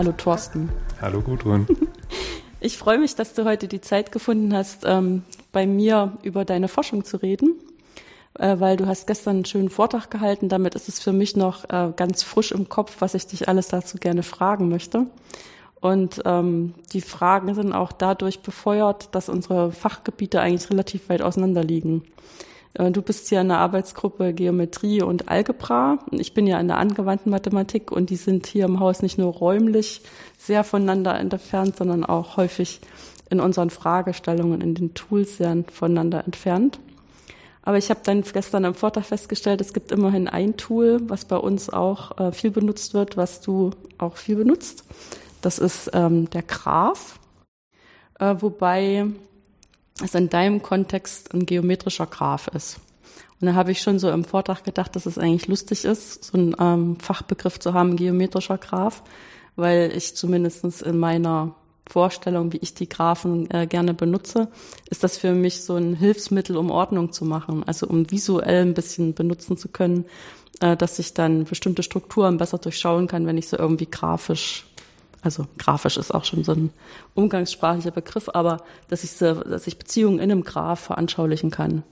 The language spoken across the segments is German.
Hallo Thorsten. Hallo Gudrun. Ich freue mich, dass du heute die Zeit gefunden hast, ähm, bei mir über deine Forschung zu reden, äh, weil du hast gestern einen schönen Vortrag gehalten. Damit ist es für mich noch äh, ganz frisch im Kopf, was ich dich alles dazu gerne fragen möchte. Und ähm, die Fragen sind auch dadurch befeuert, dass unsere Fachgebiete eigentlich relativ weit auseinander liegen. Äh, du bist ja in der Arbeitsgruppe Geometrie und Algebra. Ich bin ja in der angewandten Mathematik und die sind hier im Haus nicht nur räumlich sehr voneinander entfernt, sondern auch häufig in unseren Fragestellungen, in den Tools sehr voneinander entfernt. Aber ich habe dann gestern am Vortrag festgestellt, es gibt immerhin ein Tool, was bei uns auch äh, viel benutzt wird, was du auch viel benutzt. Das ist ähm, der Graph, äh, wobei es in deinem Kontext ein geometrischer Graph ist. Und da habe ich schon so im Vortrag gedacht, dass es eigentlich lustig ist, so einen ähm, Fachbegriff zu haben, geometrischer Graph, weil ich zumindestens in meiner Vorstellung, wie ich die Graphen äh, gerne benutze, ist das für mich so ein Hilfsmittel, um Ordnung zu machen, also um visuell ein bisschen benutzen zu können, äh, dass ich dann bestimmte Strukturen besser durchschauen kann, wenn ich so irgendwie grafisch also grafisch ist auch schon so ein umgangssprachlicher Begriff, aber dass ich, dass ich Beziehungen in einem Graph veranschaulichen kann.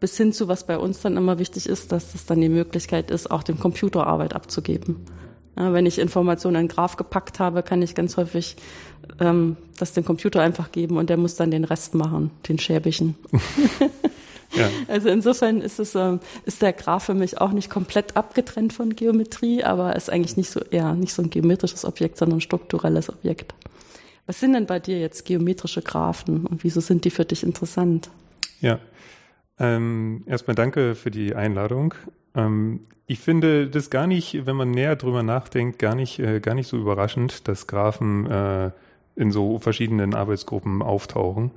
Bis hin zu, was bei uns dann immer wichtig ist, dass es dann die Möglichkeit ist, auch dem Computer Arbeit abzugeben. Ja, wenn ich Informationen in einen Graph gepackt habe, kann ich ganz häufig ähm, das dem Computer einfach geben und der muss dann den Rest machen, den schäbigen. Ja. Also insofern ist es ähm, ist der Graph für mich auch nicht komplett abgetrennt von Geometrie, aber ist eigentlich nicht so eher nicht so ein geometrisches Objekt, sondern ein strukturelles Objekt. Was sind denn bei dir jetzt geometrische Graphen und wieso sind die für dich interessant? Ja, ähm, erstmal danke für die Einladung. Ähm, ich finde das gar nicht, wenn man näher drüber nachdenkt, gar nicht, äh, gar nicht so überraschend, dass Graphen äh, in so verschiedenen Arbeitsgruppen auftauchen.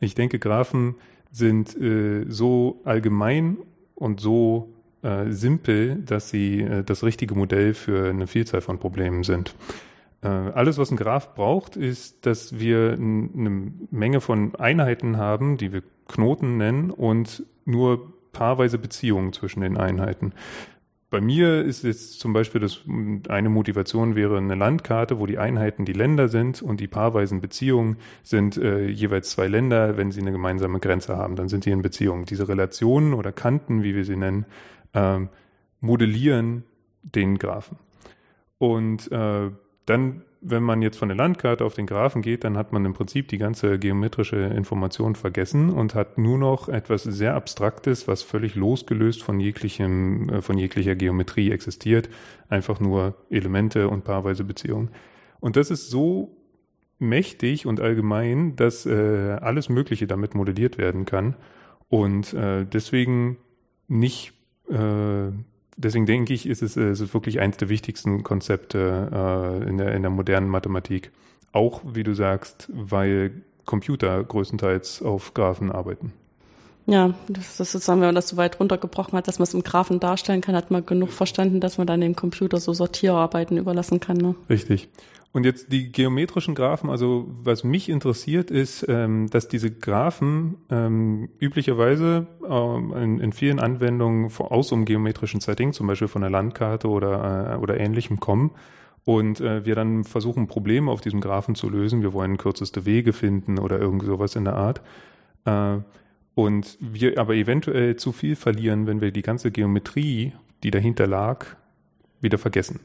Ich denke, Graphen sind äh, so allgemein und so äh, simpel, dass sie äh, das richtige Modell für eine Vielzahl von Problemen sind. Äh, alles, was ein Graph braucht, ist, dass wir eine Menge von Einheiten haben, die wir Knoten nennen und nur paarweise Beziehungen zwischen den Einheiten. Bei mir ist jetzt zum Beispiel das, eine Motivation wäre eine Landkarte, wo die Einheiten die Länder sind und die paarweisen Beziehungen sind äh, jeweils zwei Länder, wenn sie eine gemeinsame Grenze haben, dann sind sie in Beziehung. Diese Relationen oder Kanten, wie wir sie nennen, äh, modellieren den Graphen. Und äh, dann wenn man jetzt von der Landkarte auf den Graphen geht, dann hat man im Prinzip die ganze geometrische Information vergessen und hat nur noch etwas sehr Abstraktes, was völlig losgelöst von jeglichem, äh, von jeglicher Geometrie existiert. Einfach nur Elemente und paarweise Beziehungen. Und das ist so mächtig und allgemein, dass äh, alles Mögliche damit modelliert werden kann und äh, deswegen nicht äh, deswegen denke ich, ist es, äh, ist es wirklich eines der wichtigsten Konzepte äh, in, der, in der modernen Mathematik. Auch, wie du sagst, weil Computer größtenteils auf Graphen arbeiten. Ja, das ist sozusagen, wenn man das so weit runtergebrochen hat, dass man es im Graphen darstellen kann, hat man genug verstanden, dass man dann dem Computer so Sortierarbeiten überlassen kann. Ne? Richtig. Und jetzt die geometrischen Graphen, also was mich interessiert ist, ähm, dass diese Graphen ähm, üblicherweise ähm, in, in, vielen Anwendungen aus einem geometrischen Setting, zum Beispiel von einer Landkarte oder, äh, oder ähnlichem kommen. Und äh, wir dann versuchen, Probleme auf diesem Graphen zu lösen. Wir wollen kürzeste Wege finden oder irgend sowas in der Art. Äh, und wir aber eventuell zu viel verlieren, wenn wir die ganze Geometrie, die dahinter lag, wieder vergessen.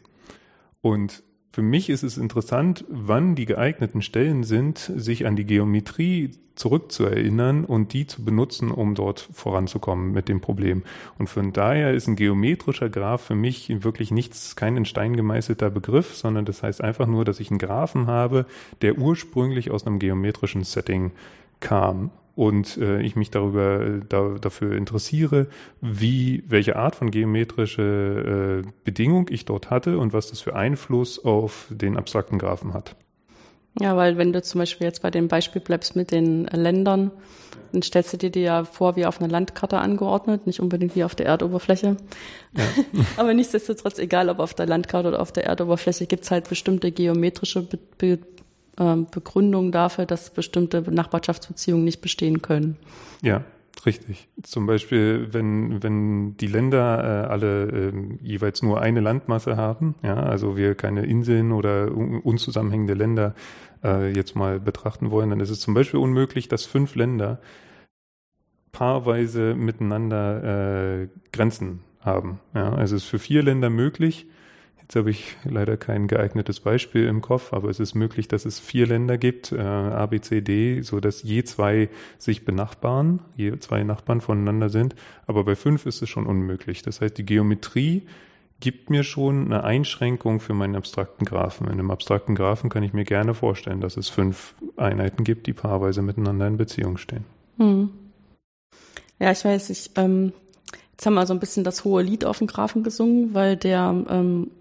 Und für mich ist es interessant, wann die geeigneten Stellen sind, sich an die Geometrie zurückzuerinnern und die zu benutzen, um dort voranzukommen mit dem Problem. Und von daher ist ein geometrischer Graph für mich wirklich nichts, kein in Stein gemeißelter Begriff, sondern das heißt einfach nur, dass ich einen Graphen habe, der ursprünglich aus einem geometrischen Setting kam und äh, ich mich darüber äh, da, dafür interessiere, wie welche Art von geometrische äh, Bedingung ich dort hatte und was das für Einfluss auf den abstrakten Graphen hat. Ja, weil wenn du zum Beispiel jetzt bei dem Beispiel bleibst mit den Ländern, dann stellst du dir die ja vor wie auf einer Landkarte angeordnet, nicht unbedingt wie auf der Erdoberfläche. Ja. Aber nichtsdestotrotz, egal ob auf der Landkarte oder auf der Erdoberfläche, gibt's halt bestimmte geometrische Be Be Begründung dafür, dass bestimmte Nachbarschaftsbeziehungen nicht bestehen können. Ja, Richtig. Zum Beispiel, wenn, wenn die Länder äh, alle äh, jeweils nur eine Landmasse haben, ja, also wir keine Inseln oder unzusammenhängende Länder äh, jetzt mal betrachten wollen, dann ist es zum Beispiel unmöglich, dass fünf Länder paarweise miteinander äh, Grenzen haben. Ja, also es ist für vier Länder möglich, Jetzt habe ich leider kein geeignetes Beispiel im Kopf, aber es ist möglich, dass es vier Länder gibt, äh, A, B, C, D, so dass je zwei sich benachbaren, je zwei Nachbarn voneinander sind. Aber bei fünf ist es schon unmöglich. Das heißt, die Geometrie gibt mir schon eine Einschränkung für meinen abstrakten Graphen. In einem abstrakten Graphen kann ich mir gerne vorstellen, dass es fünf Einheiten gibt, die paarweise miteinander in Beziehung stehen. Hm. Ja, ich weiß, ich, ähm, jetzt haben wir so ein bisschen das hohe Lied auf dem Graphen gesungen, weil der ähm,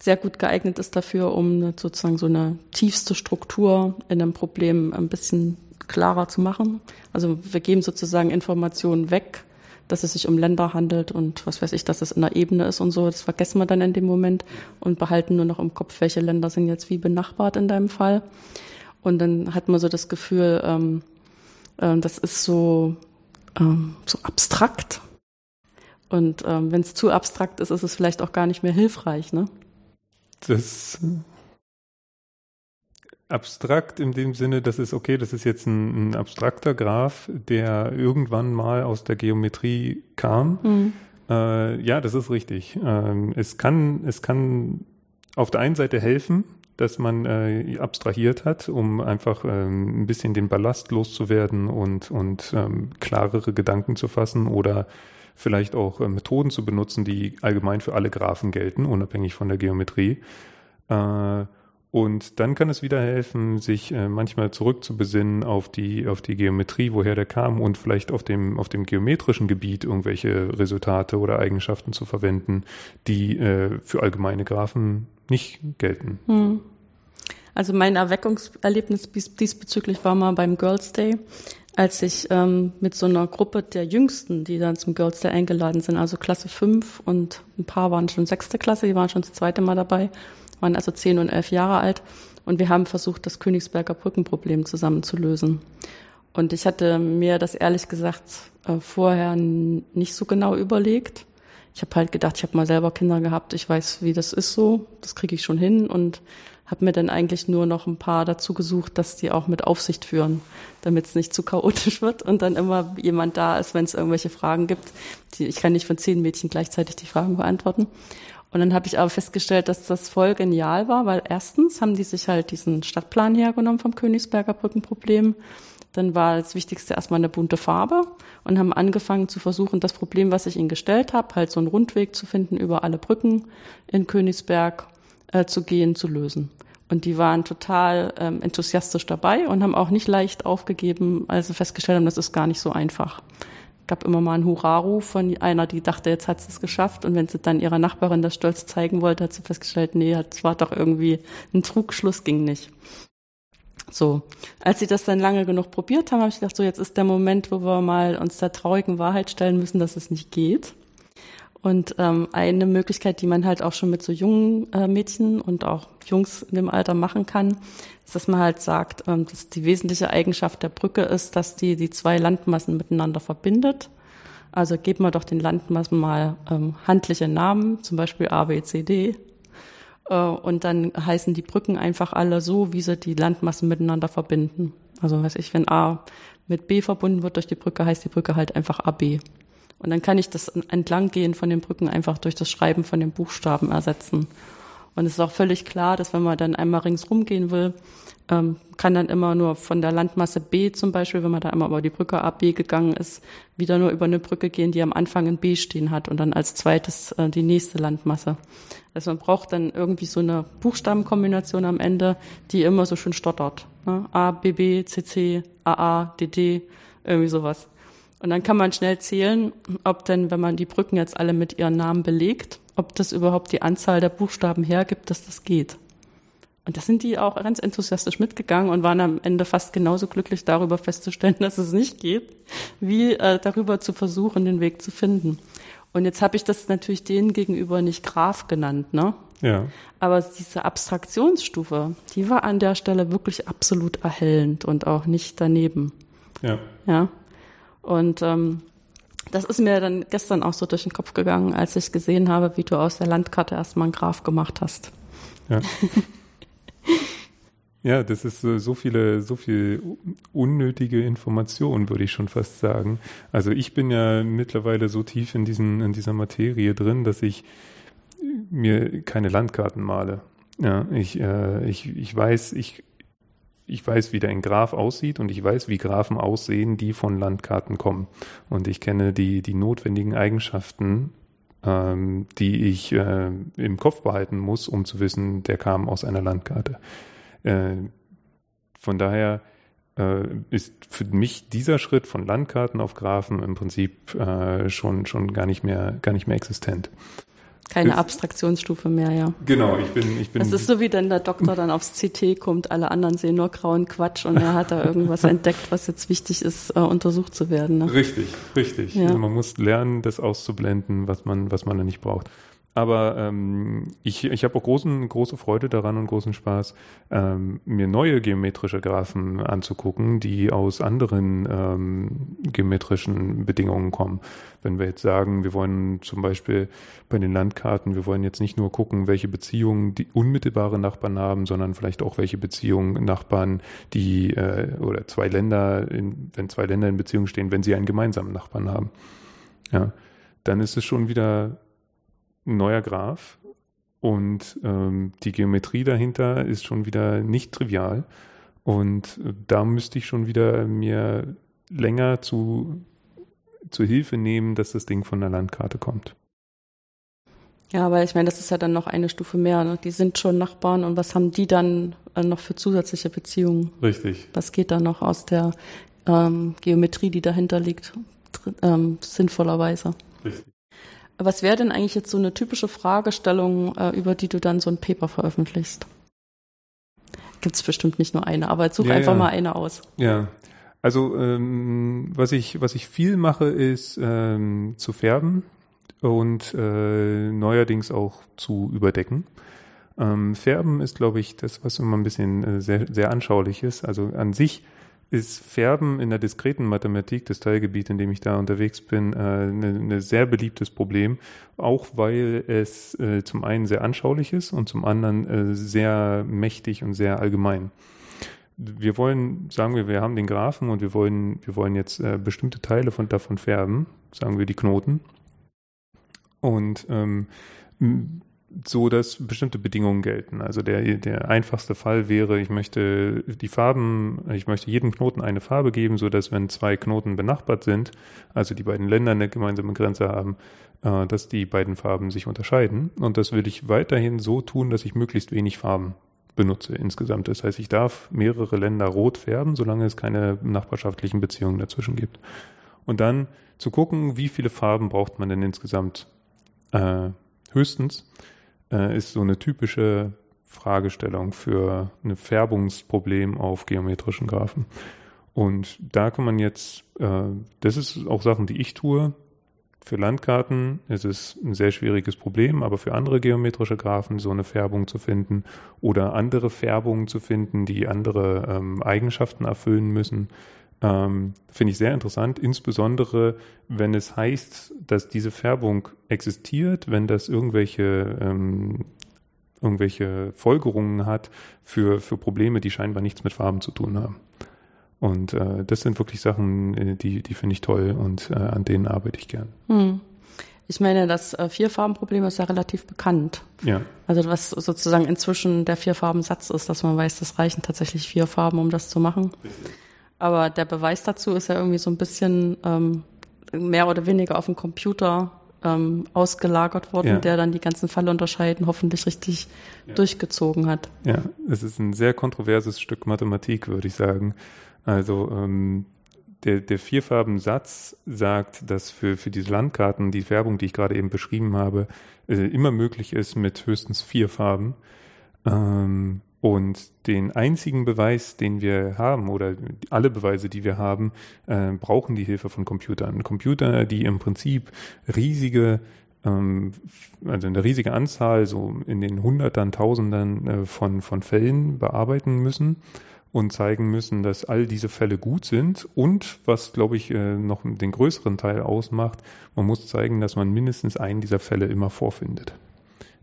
sehr gut geeignet ist dafür, um sozusagen so eine tiefste Struktur in einem Problem ein bisschen klarer zu machen. Also wir geben sozusagen Informationen weg, dass es sich um Länder handelt und was weiß ich, dass es in der Ebene ist und so. Das vergessen wir dann in dem Moment und behalten nur noch im Kopf, welche Länder sind jetzt wie benachbart in deinem Fall. Und dann hat man so das Gefühl, ähm, äh, das ist so, ähm, so abstrakt. Und ähm, wenn es zu abstrakt ist, ist es vielleicht auch gar nicht mehr hilfreich. Ne? Das abstrakt in dem Sinne, das ist okay, das ist jetzt ein, ein abstrakter Graph, der irgendwann mal aus der Geometrie kam. Mhm. Äh, ja, das ist richtig. Ähm, es kann, es kann auf der einen Seite helfen, dass man äh, abstrahiert hat, um einfach ähm, ein bisschen den Ballast loszuwerden und, und ähm, klarere Gedanken zu fassen oder vielleicht auch äh, Methoden zu benutzen, die allgemein für alle Graphen gelten, unabhängig von der Geometrie. Äh, und dann kann es wieder helfen, sich äh, manchmal zurückzubesinnen auf die, auf die Geometrie, woher der kam und vielleicht auf dem, auf dem geometrischen Gebiet irgendwelche Resultate oder Eigenschaften zu verwenden, die für allgemeine Graphen nicht gelten. Hm. Also mein Erweckungserlebnis diesbezüglich war mal beim Girls Day als ich ähm, mit so einer Gruppe der Jüngsten, die dann zum Girls Day eingeladen sind, also Klasse 5 und ein paar waren schon sechste Klasse, die waren schon das zweite Mal dabei, waren also zehn und elf Jahre alt und wir haben versucht, das Königsberger Brückenproblem zusammen zu lösen. Und ich hatte mir das ehrlich gesagt äh, vorher nicht so genau überlegt. Ich habe halt gedacht, ich habe mal selber Kinder gehabt, ich weiß, wie das ist so, das kriege ich schon hin und habe mir dann eigentlich nur noch ein paar dazu gesucht, dass die auch mit Aufsicht führen, damit es nicht zu chaotisch wird und dann immer jemand da ist, wenn es irgendwelche Fragen gibt. Die, ich kann nicht von zehn Mädchen gleichzeitig die Fragen beantworten. Und dann habe ich aber festgestellt, dass das voll genial war, weil erstens haben die sich halt diesen Stadtplan hergenommen vom Königsberger Brückenproblem. Dann war das Wichtigste erstmal eine bunte Farbe und haben angefangen zu versuchen, das Problem, was ich ihnen gestellt habe, halt so einen Rundweg zu finden über alle Brücken in Königsberg äh, zu gehen, zu lösen. Und die waren total ähm, enthusiastisch dabei und haben auch nicht leicht aufgegeben, als sie festgestellt haben, das ist gar nicht so einfach. Gab immer mal einen Hurraruf von einer, die dachte, jetzt hat sie es geschafft. Und wenn sie dann ihrer Nachbarin das stolz zeigen wollte, hat sie festgestellt, nee, es war doch irgendwie ein Trugschluss, ging nicht. So, als sie das dann lange genug probiert haben, habe ich gedacht, so jetzt ist der Moment, wo wir mal uns der traurigen Wahrheit stellen müssen, dass es nicht geht. Und ähm, eine Möglichkeit, die man halt auch schon mit so jungen äh, Mädchen und auch Jungs in dem Alter machen kann, ist, dass man halt sagt, ähm, dass die wesentliche Eigenschaft der Brücke ist, dass die die zwei Landmassen miteinander verbindet. Also geben wir doch den Landmassen mal ähm, handliche Namen, zum Beispiel A, B, C, D. Äh, und dann heißen die Brücken einfach alle so, wie sie die Landmassen miteinander verbinden. Also weiß ich, wenn A mit B verbunden wird durch die Brücke, heißt die Brücke halt einfach AB. Und dann kann ich das Entlanggehen von den Brücken einfach durch das Schreiben von den Buchstaben ersetzen. Und es ist auch völlig klar, dass wenn man dann einmal ringsrum gehen will, ähm, kann dann immer nur von der Landmasse B zum Beispiel, wenn man da einmal über die Brücke AB gegangen ist, wieder nur über eine Brücke gehen, die am Anfang ein B stehen hat und dann als zweites äh, die nächste Landmasse. Also man braucht dann irgendwie so eine Buchstabenkombination am Ende, die immer so schön stottert. Ne? A, B, B, C, C, A, A, D, D, irgendwie sowas. Und dann kann man schnell zählen, ob denn, wenn man die Brücken jetzt alle mit ihren Namen belegt, ob das überhaupt die Anzahl der Buchstaben hergibt, dass das geht. Und da sind die auch ganz enthusiastisch mitgegangen und waren am Ende fast genauso glücklich darüber festzustellen, dass es nicht geht, wie äh, darüber zu versuchen, den Weg zu finden. Und jetzt habe ich das natürlich denen gegenüber nicht Graf genannt, ne? Ja. Aber diese Abstraktionsstufe, die war an der Stelle wirklich absolut erhellend und auch nicht daneben. Ja. Ja. Und ähm, das ist mir dann gestern auch so durch den Kopf gegangen, als ich gesehen habe, wie du aus der Landkarte erstmal einen Graph gemacht hast. Ja. ja, das ist so viele, so viel unnötige Information, würde ich schon fast sagen. Also ich bin ja mittlerweile so tief in diesen, in dieser Materie drin, dass ich mir keine Landkarten male. Ja, ich, äh, ich, ich weiß, ich ich weiß, wie der Graph aussieht und ich weiß, wie Graphen aussehen, die von Landkarten kommen. Und ich kenne die, die notwendigen Eigenschaften, ähm, die ich äh, im Kopf behalten muss, um zu wissen, der kam aus einer Landkarte. Äh, von daher äh, ist für mich dieser Schritt von Landkarten auf Graphen im Prinzip äh, schon, schon gar nicht mehr, gar nicht mehr existent. Keine Abstraktionsstufe mehr, ja. Genau, ich bin, ich bin. Das ist so wie wenn der Doktor dann aufs CT kommt, alle anderen sehen nur grauen Quatsch und er hat da irgendwas entdeckt, was jetzt wichtig ist, äh, untersucht zu werden. Ne? Richtig, richtig. Ja. Also man muss lernen, das auszublenden, was man, was man da nicht braucht. Aber ähm, ich, ich habe auch großen, große Freude daran und großen Spaß, ähm, mir neue geometrische Graphen anzugucken, die aus anderen ähm, geometrischen Bedingungen kommen. Wenn wir jetzt sagen, wir wollen zum Beispiel bei den Landkarten, wir wollen jetzt nicht nur gucken, welche Beziehungen die unmittelbare Nachbarn haben, sondern vielleicht auch welche Beziehungen Nachbarn, die äh, oder zwei Länder, in, wenn zwei Länder in Beziehung stehen, wenn sie einen gemeinsamen Nachbarn haben. Ja, dann ist es schon wieder ein neuer Graph und ähm, die Geometrie dahinter ist schon wieder nicht trivial. Und äh, da müsste ich schon wieder mir länger zu, zu Hilfe nehmen, dass das Ding von der Landkarte kommt. Ja, aber ich meine, das ist ja dann noch eine Stufe mehr. Ne? Die sind schon Nachbarn und was haben die dann äh, noch für zusätzliche Beziehungen? Richtig. Was geht da noch aus der ähm, Geometrie, die dahinter liegt, ähm, sinnvollerweise? Richtig. Was wäre denn eigentlich jetzt so eine typische Fragestellung, äh, über die du dann so ein Paper veröffentlichst? Gibt es bestimmt nicht nur eine, aber jetzt such ja, einfach ja. mal eine aus. Ja, also ähm, was ich was ich viel mache, ist ähm, zu färben und äh, neuerdings auch zu überdecken. Ähm, färben ist, glaube ich, das, was immer ein bisschen äh, sehr sehr anschaulich ist. Also an sich ist Färben in der diskreten Mathematik, das Teilgebiet, in dem ich da unterwegs bin, äh, ein ne sehr beliebtes Problem, auch weil es äh, zum einen sehr anschaulich ist und zum anderen äh, sehr mächtig und sehr allgemein. Wir wollen, sagen wir, wir haben den Graphen und wir wollen, wir wollen jetzt äh, bestimmte Teile von, davon färben, sagen wir die Knoten. Und ähm, so, dass bestimmte Bedingungen gelten. Also der, der einfachste Fall wäre, ich möchte die Farben, ich möchte jedem Knoten eine Farbe geben, so dass wenn zwei Knoten benachbart sind, also die beiden Länder eine gemeinsame Grenze haben, äh, dass die beiden Farben sich unterscheiden. Und das will ich weiterhin so tun, dass ich möglichst wenig Farben benutze insgesamt. Das heißt, ich darf mehrere Länder rot färben, solange es keine nachbarschaftlichen Beziehungen dazwischen gibt. Und dann zu gucken, wie viele Farben braucht man denn insgesamt äh, höchstens äh, ist so eine typische Fragestellung für ein Färbungsproblem auf geometrischen Graphen. Und da kann man jetzt, äh, das ist auch Sachen, die ich tue. Für Landkarten ist es ein sehr schwieriges Problem, aber für andere geometrische Graphen so eine Färbung zu finden oder andere Färbungen zu finden, die andere ähm, Eigenschaften erfüllen müssen, ähm, Finde ich sehr interessant, insbesondere wenn es heißt, dass diese Färbung existiert, wenn das irgendwelche, ähm, irgendwelche Folgerungen hat für, für Probleme, die scheinbar nichts mit Farben zu tun haben. Und äh, das sind wirklich Sachen, äh, die, die finde ich toll und äh, an denen arbeite ich gern. Hm. Ich meine, das äh, Vierfarbenproblem ist ja relativ bekannt. Ja. Also was sozusagen inzwischen der Vierfarbensatz ist, dass man weiß, das reichen tatsächlich vier Farben, um das zu machen. Richtig. Aber der Beweis dazu ist ja irgendwie so ein bisschen ähm, mehr oder weniger auf dem Computer ähm, ausgelagert worden, ja. der dann die ganzen Fallunterscheiden hoffentlich richtig ja. durchgezogen hat. Ja, es ist ein sehr kontroverses Stück Mathematik, würde ich sagen. Also ähm, der, der Vierfarbensatz sagt, dass für, für diese Landkarten die Färbung, die ich gerade eben beschrieben habe, äh, immer möglich ist mit höchstens vier Farben. Ähm, und den einzigen Beweis, den wir haben, oder alle Beweise, die wir haben, äh, brauchen die Hilfe von Computern. Computer, die im Prinzip riesige, ähm, also eine riesige Anzahl, so in den Hundertern, Tausendern äh, von, von Fällen bearbeiten müssen und zeigen müssen, dass all diese Fälle gut sind. Und was, glaube ich, äh, noch den größeren Teil ausmacht, man muss zeigen, dass man mindestens einen dieser Fälle immer vorfindet.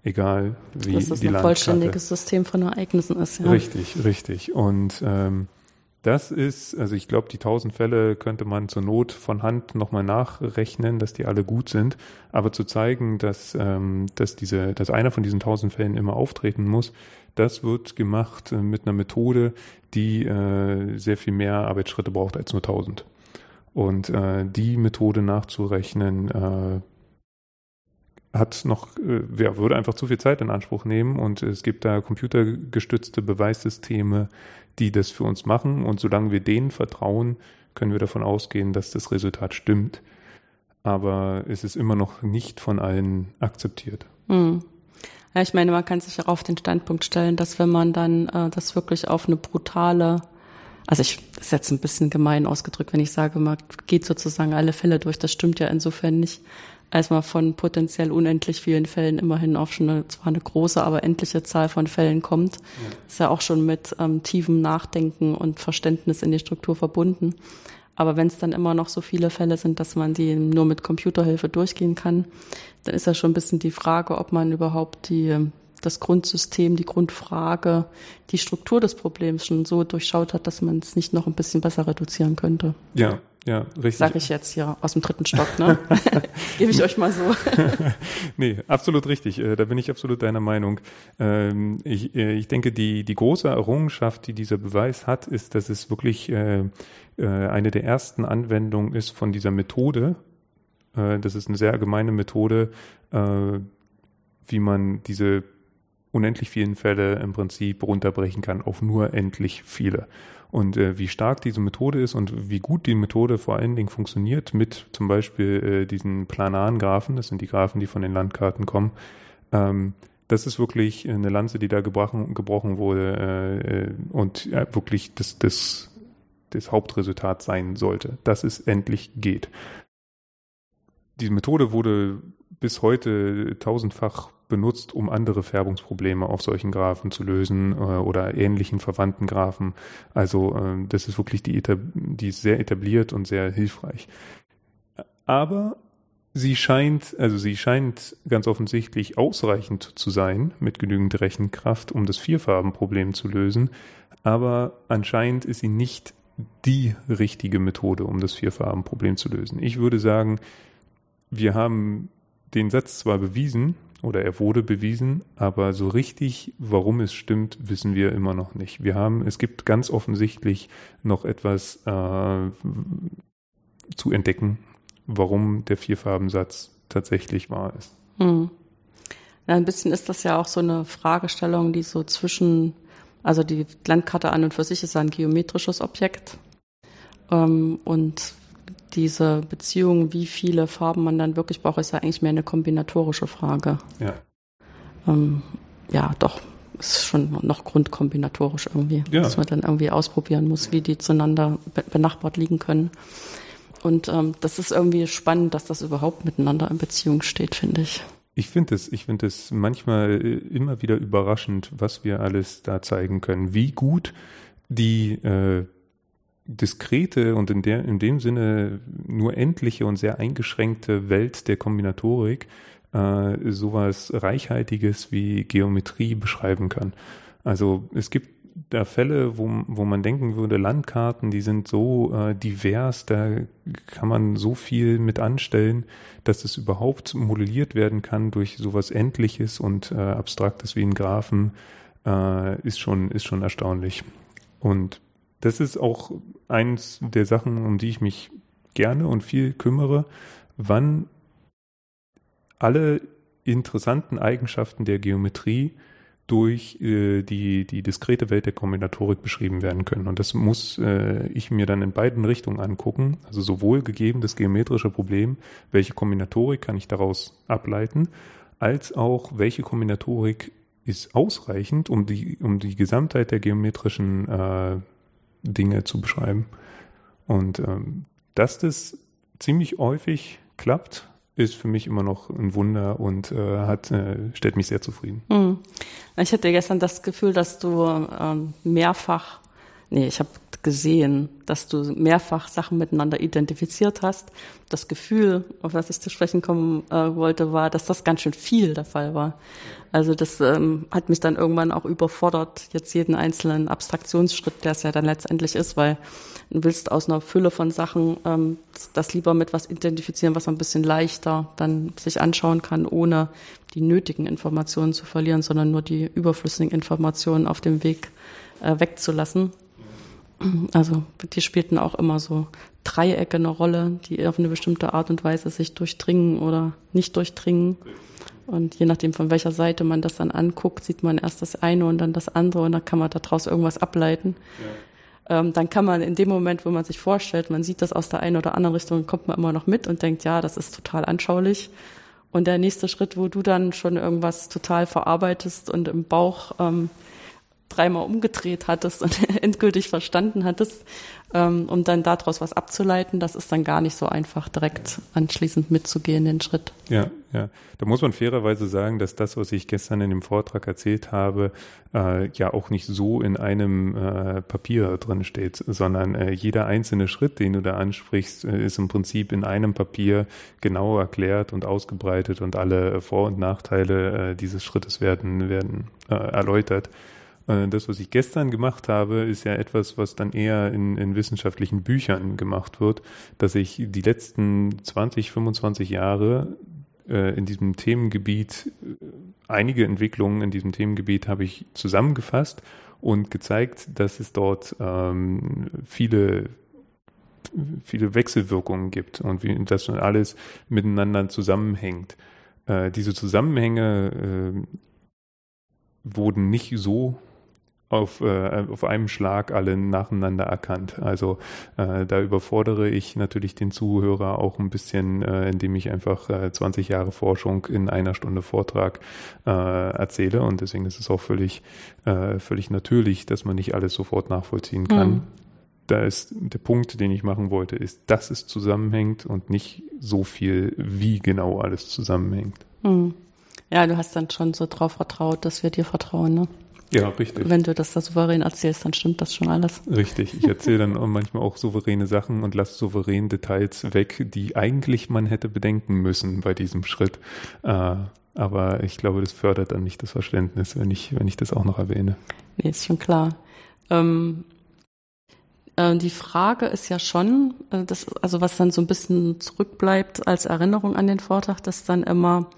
Egal wie dass das die ein Landkarte. vollständiges System von Ereignissen ist. Ja. Richtig, richtig. Und ähm, das ist, also ich glaube, die tausend Fälle könnte man zur Not von Hand nochmal nachrechnen, dass die alle gut sind. Aber zu zeigen, dass, ähm, dass, diese, dass einer von diesen tausend Fällen immer auftreten muss, das wird gemacht äh, mit einer Methode, die äh, sehr viel mehr Arbeitsschritte braucht als nur tausend. Und äh, die Methode nachzurechnen, äh, hat noch, äh, ja, würde einfach zu viel Zeit in Anspruch nehmen und es gibt da computergestützte Beweissysteme, die das für uns machen und solange wir denen vertrauen, können wir davon ausgehen, dass das Resultat stimmt. Aber es ist immer noch nicht von allen akzeptiert. Hm. Ja, ich meine, man kann sich auch auf den Standpunkt stellen, dass wenn man dann äh, das wirklich auf eine brutale, also ich jetzt ein bisschen gemein ausgedrückt, wenn ich sage, man geht sozusagen alle Fälle durch, das stimmt ja insofern nicht, als man von potenziell unendlich vielen Fällen immerhin auf schon eine, zwar eine große, aber endliche Zahl von Fällen kommt. Ja. Ist ja auch schon mit ähm, tiefem Nachdenken und Verständnis in die Struktur verbunden. Aber wenn es dann immer noch so viele Fälle sind, dass man die nur mit Computerhilfe durchgehen kann, dann ist ja schon ein bisschen die Frage, ob man überhaupt die, das Grundsystem, die Grundfrage, die Struktur des Problems schon so durchschaut hat, dass man es nicht noch ein bisschen besser reduzieren könnte. Ja, ja, richtig. Sag ich jetzt hier aus dem dritten Stock, ne? Gebe ich euch mal so. nee, absolut richtig. Äh, da bin ich absolut deiner Meinung. Ähm, ich, äh, ich denke, die, die große Errungenschaft, die dieser Beweis hat, ist, dass es wirklich äh, eine der ersten Anwendungen ist von dieser Methode. Das ist eine sehr allgemeine Methode, wie man diese unendlich vielen Fälle im Prinzip runterbrechen kann auf nur endlich viele. Und äh, wie stark diese Methode ist und wie gut die Methode vor allen Dingen funktioniert mit zum Beispiel äh, diesen planaren Graphen, das sind die Graphen, die von den Landkarten kommen, ähm, das ist wirklich eine Lanze, die da gebrochen, gebrochen wurde äh, und ja, wirklich das, das, das Hauptresultat sein sollte, dass es endlich geht. Diese Methode wurde bis heute tausendfach benutzt, um andere Färbungsprobleme auf solchen Graphen zu lösen äh, oder ähnlichen verwandten Graphen. Also äh, das ist wirklich die, die ist sehr etabliert und sehr hilfreich. Aber sie scheint, also sie scheint ganz offensichtlich ausreichend zu sein mit genügend Rechenkraft, um das Vierfarbenproblem zu lösen. Aber anscheinend ist sie nicht die richtige Methode, um das Vierfarbenproblem zu lösen. Ich würde sagen, wir haben den Satz zwar bewiesen, oder er wurde bewiesen, aber so richtig, warum es stimmt, wissen wir immer noch nicht. Wir haben, es gibt ganz offensichtlich noch etwas äh, zu entdecken, warum der Vierfarbensatz tatsächlich wahr ist. Hm. Ja, ein bisschen ist das ja auch so eine Fragestellung, die so zwischen, also die Landkarte an und für sich ist ein geometrisches Objekt. Ähm, und diese Beziehung, wie viele Farben man dann wirklich braucht, ist ja eigentlich mehr eine kombinatorische Frage. Ja. Ähm, ja, doch. Ist schon noch grundkombinatorisch irgendwie. Ja. Dass man dann irgendwie ausprobieren muss, wie die zueinander benachbart liegen können. Und ähm, das ist irgendwie spannend, dass das überhaupt miteinander in Beziehung steht, finde ich. Ich finde es, ich finde es manchmal äh, immer wieder überraschend, was wir alles da zeigen können. Wie gut die äh, diskrete und in, der, in dem Sinne nur endliche und sehr eingeschränkte Welt der Kombinatorik äh, sowas Reichhaltiges wie Geometrie beschreiben kann. Also es gibt da Fälle, wo, wo man denken würde, Landkarten, die sind so äh, divers, da kann man so viel mit anstellen, dass es überhaupt modelliert werden kann durch sowas Endliches und äh, Abstraktes wie ein Graphen, äh, ist schon, ist schon erstaunlich. Und das ist auch eins der Sachen, um die ich mich gerne und viel kümmere, wann alle interessanten Eigenschaften der Geometrie durch äh, die, die diskrete Welt der Kombinatorik beschrieben werden können. Und das muss äh, ich mir dann in beiden Richtungen angucken. Also sowohl gegeben das geometrische Problem, welche Kombinatorik kann ich daraus ableiten, als auch welche Kombinatorik ist ausreichend, um die, um die Gesamtheit der geometrischen äh, Dinge zu beschreiben. Und ähm, dass das ziemlich häufig klappt, ist für mich immer noch ein Wunder und äh, hat, äh, stellt mich sehr zufrieden. Mhm. Ich hatte gestern das Gefühl, dass du ähm, mehrfach Nee, ich habe gesehen, dass du mehrfach Sachen miteinander identifiziert hast. Das Gefühl, auf das ich zu sprechen kommen äh, wollte, war, dass das ganz schön viel der Fall war. Also das ähm, hat mich dann irgendwann auch überfordert, jetzt jeden einzelnen Abstraktionsschritt, der es ja dann letztendlich ist, weil du willst aus einer Fülle von Sachen ähm, das lieber mit was identifizieren, was man ein bisschen leichter dann sich anschauen kann, ohne die nötigen Informationen zu verlieren, sondern nur die überflüssigen Informationen auf dem Weg äh, wegzulassen. Also die spielten auch immer so Dreiecke eine Rolle, die auf eine bestimmte Art und Weise sich durchdringen oder nicht durchdringen. Und je nachdem, von welcher Seite man das dann anguckt, sieht man erst das eine und dann das andere und dann kann man daraus irgendwas ableiten. Ja. Ähm, dann kann man in dem Moment, wo man sich vorstellt, man sieht das aus der einen oder anderen Richtung, kommt man immer noch mit und denkt, ja, das ist total anschaulich. Und der nächste Schritt, wo du dann schon irgendwas total verarbeitest und im Bauch ähm, dreimal umgedreht hattest und endgültig verstanden hattest, ähm, um dann daraus was abzuleiten, das ist dann gar nicht so einfach, direkt anschließend mitzugehen, den Schritt. Ja, ja. Da muss man fairerweise sagen, dass das, was ich gestern in dem Vortrag erzählt habe, äh, ja auch nicht so in einem äh, Papier drin steht, sondern äh, jeder einzelne Schritt, den du da ansprichst, äh, ist im Prinzip in einem Papier genau erklärt und ausgebreitet und alle Vor- und Nachteile äh, dieses Schrittes werden, werden äh, erläutert. Äh, das, was ich gestern gemacht habe, ist ja etwas, was dann eher in, in wissenschaftlichen Büchern gemacht wird, dass ich die letzten 20, 25 Jahre äh, in diesem Themengebiet, äh, einige Entwicklungen in diesem Themengebiet habe ich zusammengefasst und gezeigt, dass es dort ähm, viele viele Wechselwirkungen gibt und wie das alles miteinander zusammenhängt. Äh, diese Zusammenhänge äh, wurden nicht so auf, äh, auf einem Schlag alle nacheinander erkannt. Also äh, da überfordere ich natürlich den Zuhörer auch ein bisschen, äh, indem ich einfach äh, 20 Jahre Forschung in einer Stunde Vortrag äh, erzähle. Und deswegen ist es auch völlig, äh, völlig natürlich, dass man nicht alles sofort nachvollziehen kann. Mhm. Da ist der Punkt, den ich machen wollte, ist, dass es zusammenhängt und nicht so viel, wie genau alles zusammenhängt. Mhm. Ja, du hast dann schon so drauf vertraut, dass wir dir vertrauen, ne? Ja, richtig. Wenn du das da souverän erzählst, dann stimmt das schon alles. Richtig. Ich erzähle dann manchmal auch souveräne Sachen und lasse souverän Details weg, die eigentlich man hätte bedenken müssen bei diesem Schritt. Äh, aber ich glaube, das fördert dann nicht das Verständnis, wenn ich, wenn ich das auch noch erwähne. Nee, ist schon klar. Ähm, äh, die Frage ist ja schon, äh, das, also was dann so ein bisschen zurückbleibt als Erinnerung an den Vortrag, dass dann immer